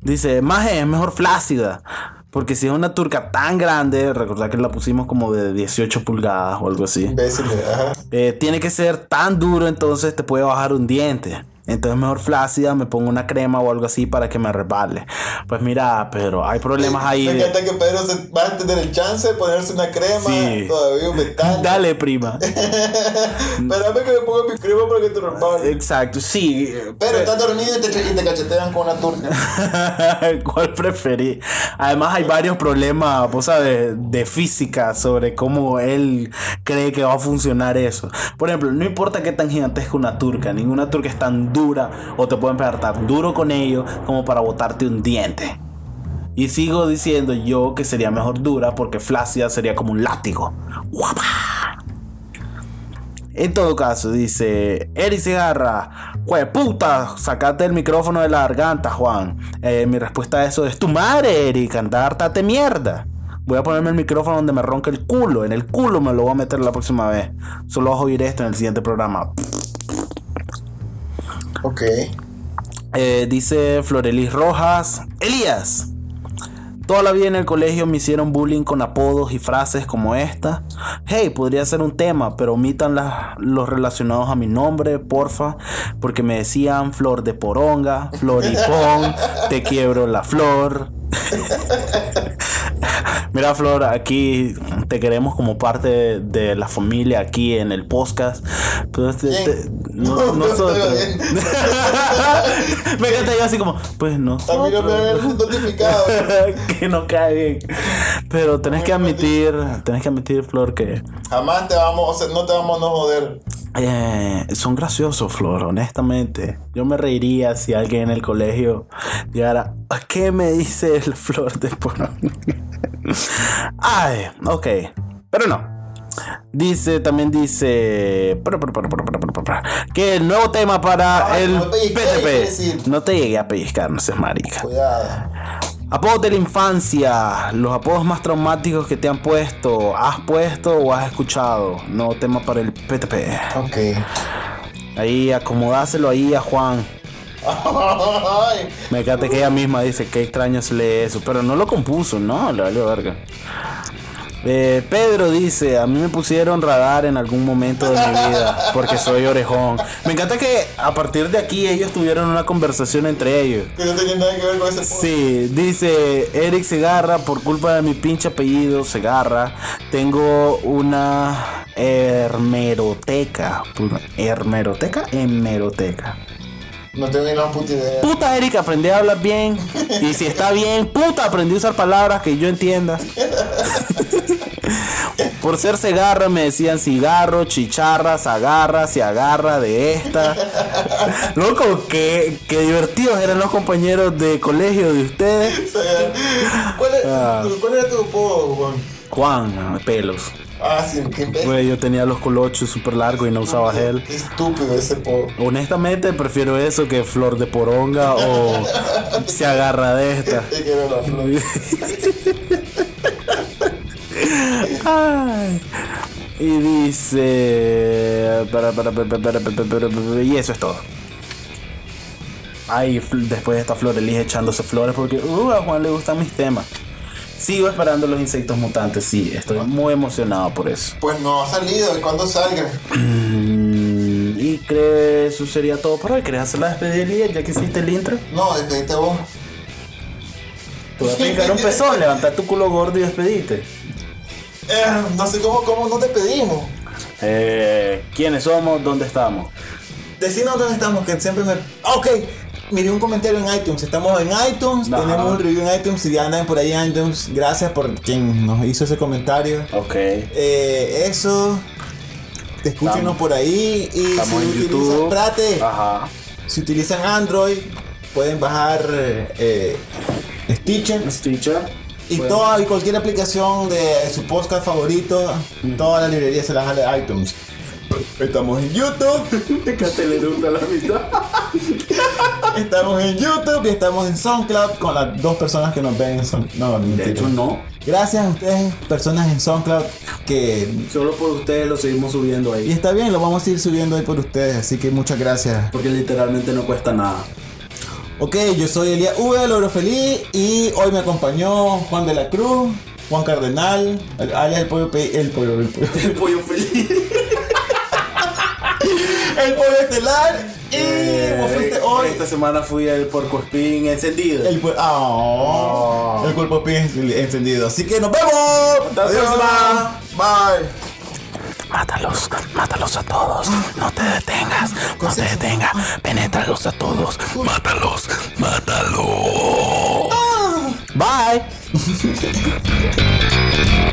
Dice, más es mejor flácida. Porque si es una turca tan grande, recordad que la pusimos como de 18 pulgadas o algo así. Imbécil, ajá. eh, tiene que ser tan duro, entonces te puede bajar un diente. Entonces mejor flácida, me pongo una crema o algo así para que me resbale. Pues mira, pero hay problemas ahí. Me de- que Pedro se va a tener el chance de ponerse una crema, Sí. todavía un metal. Dale, prima. Espérame que me ponga mi crema para que te resbale. Exacto, sí. Pero estás dormido y te, y te cachetean con una turca. ¿Cuál preferí? Además hay varios problemas, vos sabes, de física sobre cómo él cree que va a funcionar eso. Por ejemplo, no importa qué tan gigantesca una turca, ninguna turca es tan dura o te pueden pegar tan duro con ello como para botarte un diente. Y sigo diciendo yo que sería mejor dura porque flácida sería como un látigo. ¡Guapa! En todo caso, dice Eric Cigarra, ¡Jue puta! Sacate el micrófono de la garganta, Juan. Eh, mi respuesta a eso es: Tu madre, Eric, anda, hartate mierda. Voy a ponerme el micrófono donde me ronca el culo. En el culo me lo voy a meter la próxima vez. Solo vas a oír esto en el siguiente programa. Ok. Eh, dice Florelis Rojas, Elías. Toda la vida en el colegio me hicieron bullying con apodos y frases como esta. Hey, podría ser un tema, pero omitan las- los relacionados a mi nombre, porfa. Porque me decían flor de poronga, floripón, te quiebro la flor. Mira, Flor, aquí te queremos como parte de, la familia aquí en el podcast. Pues, te- te- no- No, no nosotros. me encanta yo así como, pues A nosotros. mí no me habían notificado. que no cae bien. Pero tenés que admitir, tenés que admitir, Flor, que Jamás te vamos, o sea, no te vamos a no joder. Eh, son graciosos, Flor, honestamente. Yo me reiría si alguien en el colegio llegara. "¿A ¿Qué me dice el Flor de Ay, ok. Pero no. Dice, también dice que el nuevo tema para Ay, el no PTP. No te llegué a pellizcar, no seas marica. Cuidado. Apodos de la infancia, los apodos más traumáticos que te han puesto, has puesto o has escuchado. No tema para el PTP. Ok. Ahí acomodáselo ahí a Juan. Me encanta que ella misma dice que extraño se lee eso, pero no lo compuso, no, le valió verga. Eh, Pedro dice, a mí me pusieron radar en algún momento de mi vida porque soy orejón. Me encanta que a partir de aquí ellos tuvieron una conversación entre ellos. que no tenía nada que ver con ese. Sí, dice Eric Segarra, por culpa de mi pinche apellido Segarra, tengo una hermeroteca. ¿Hermeroteca? Hemeroteca. No tengo ni una puta idea. Puta Eric, aprendí a hablar bien. Y si está bien, puta, aprendí a usar palabras que yo entienda. Por ser Segarra me decían cigarro, chicharra, se agarra, se agarra de esta. Loco, qué, qué divertidos eran los compañeros de colegio de ustedes. ¿Cuál, es- Ah. ¿Cuál era tu apodo, Juan? Juan, pelos. Ah, sí, qué Güey, yo tenía los colochos súper largos y no usaba gel. Qué estúpido ese poco. Honestamente, prefiero eso que flor de poronga o se agarra de esta. Ay. Y dice. Para, para, para, y eso es todo. Ay, después de esta flor elige echándose flores porque uh, a Juan le gustan mis temas. Sigo esperando los insectos mutantes, sí, estoy muy emocionado por eso. Pues no ha salido, ¿y cuándo salga? Mm, y creo que eso sería todo por hoy. ¿Querés hacer la despedida ya que hiciste el intro? No, despedite vos. Te voy a pegar un pezón, levantar tu culo gordo y despedite. Eh, no sé cómo, cómo no te pedimos. Eh, ¿Quiénes somos? ¿Dónde estamos? Decinos dónde estamos, que siempre me. Ok, miré un comentario en iTunes. Estamos en iTunes, tenemos un review en iTunes. Si ya andan por ahí en iTunes, gracias por quien nos hizo ese comentario. Ok. Eh, eso. Te escúchenos Estamos- por ahí. Y si en utilizan, YouTube. espérate, Ajá. si utilizan Android, pueden bajar eh, Stitcher. Stitcher. Y Bueno. toda y cualquier aplicación de su podcast favorito, toda la librería se la jala de iTunes. Estamos en YouTube, Déjate le gusta la mitad. estamos en YouTube y estamos en SoundCloud con las dos personas que nos ven en SoundCloud. No, De mentira. hecho, no. Gracias a ustedes, personas en SoundCloud, que... Solo por ustedes lo seguimos subiendo Y ahí. está bien, lo vamos a ir subiendo ahí por ustedes, así que muchas gracias. Porque literalmente no cuesta nada. Ok, yo soy Elías V, Logro Feliz, y hoy me acompañó Juan de la Cruz, Juan Cardenal, alias el pollo, pe- el pollo, el pollo. El pollo feliz. El pollo estelar Eh, vos fuiste hoy. Esta semana fui el porco espín encendido. El, pu- oh, el cuerpo pie encendido. Así que nos vemos. Hasta la próxima. Bye. Mátalos, mátalos a todos. No te detengas, no te detengas. Penétralos a todos. Mátalos, mátalos. Bye.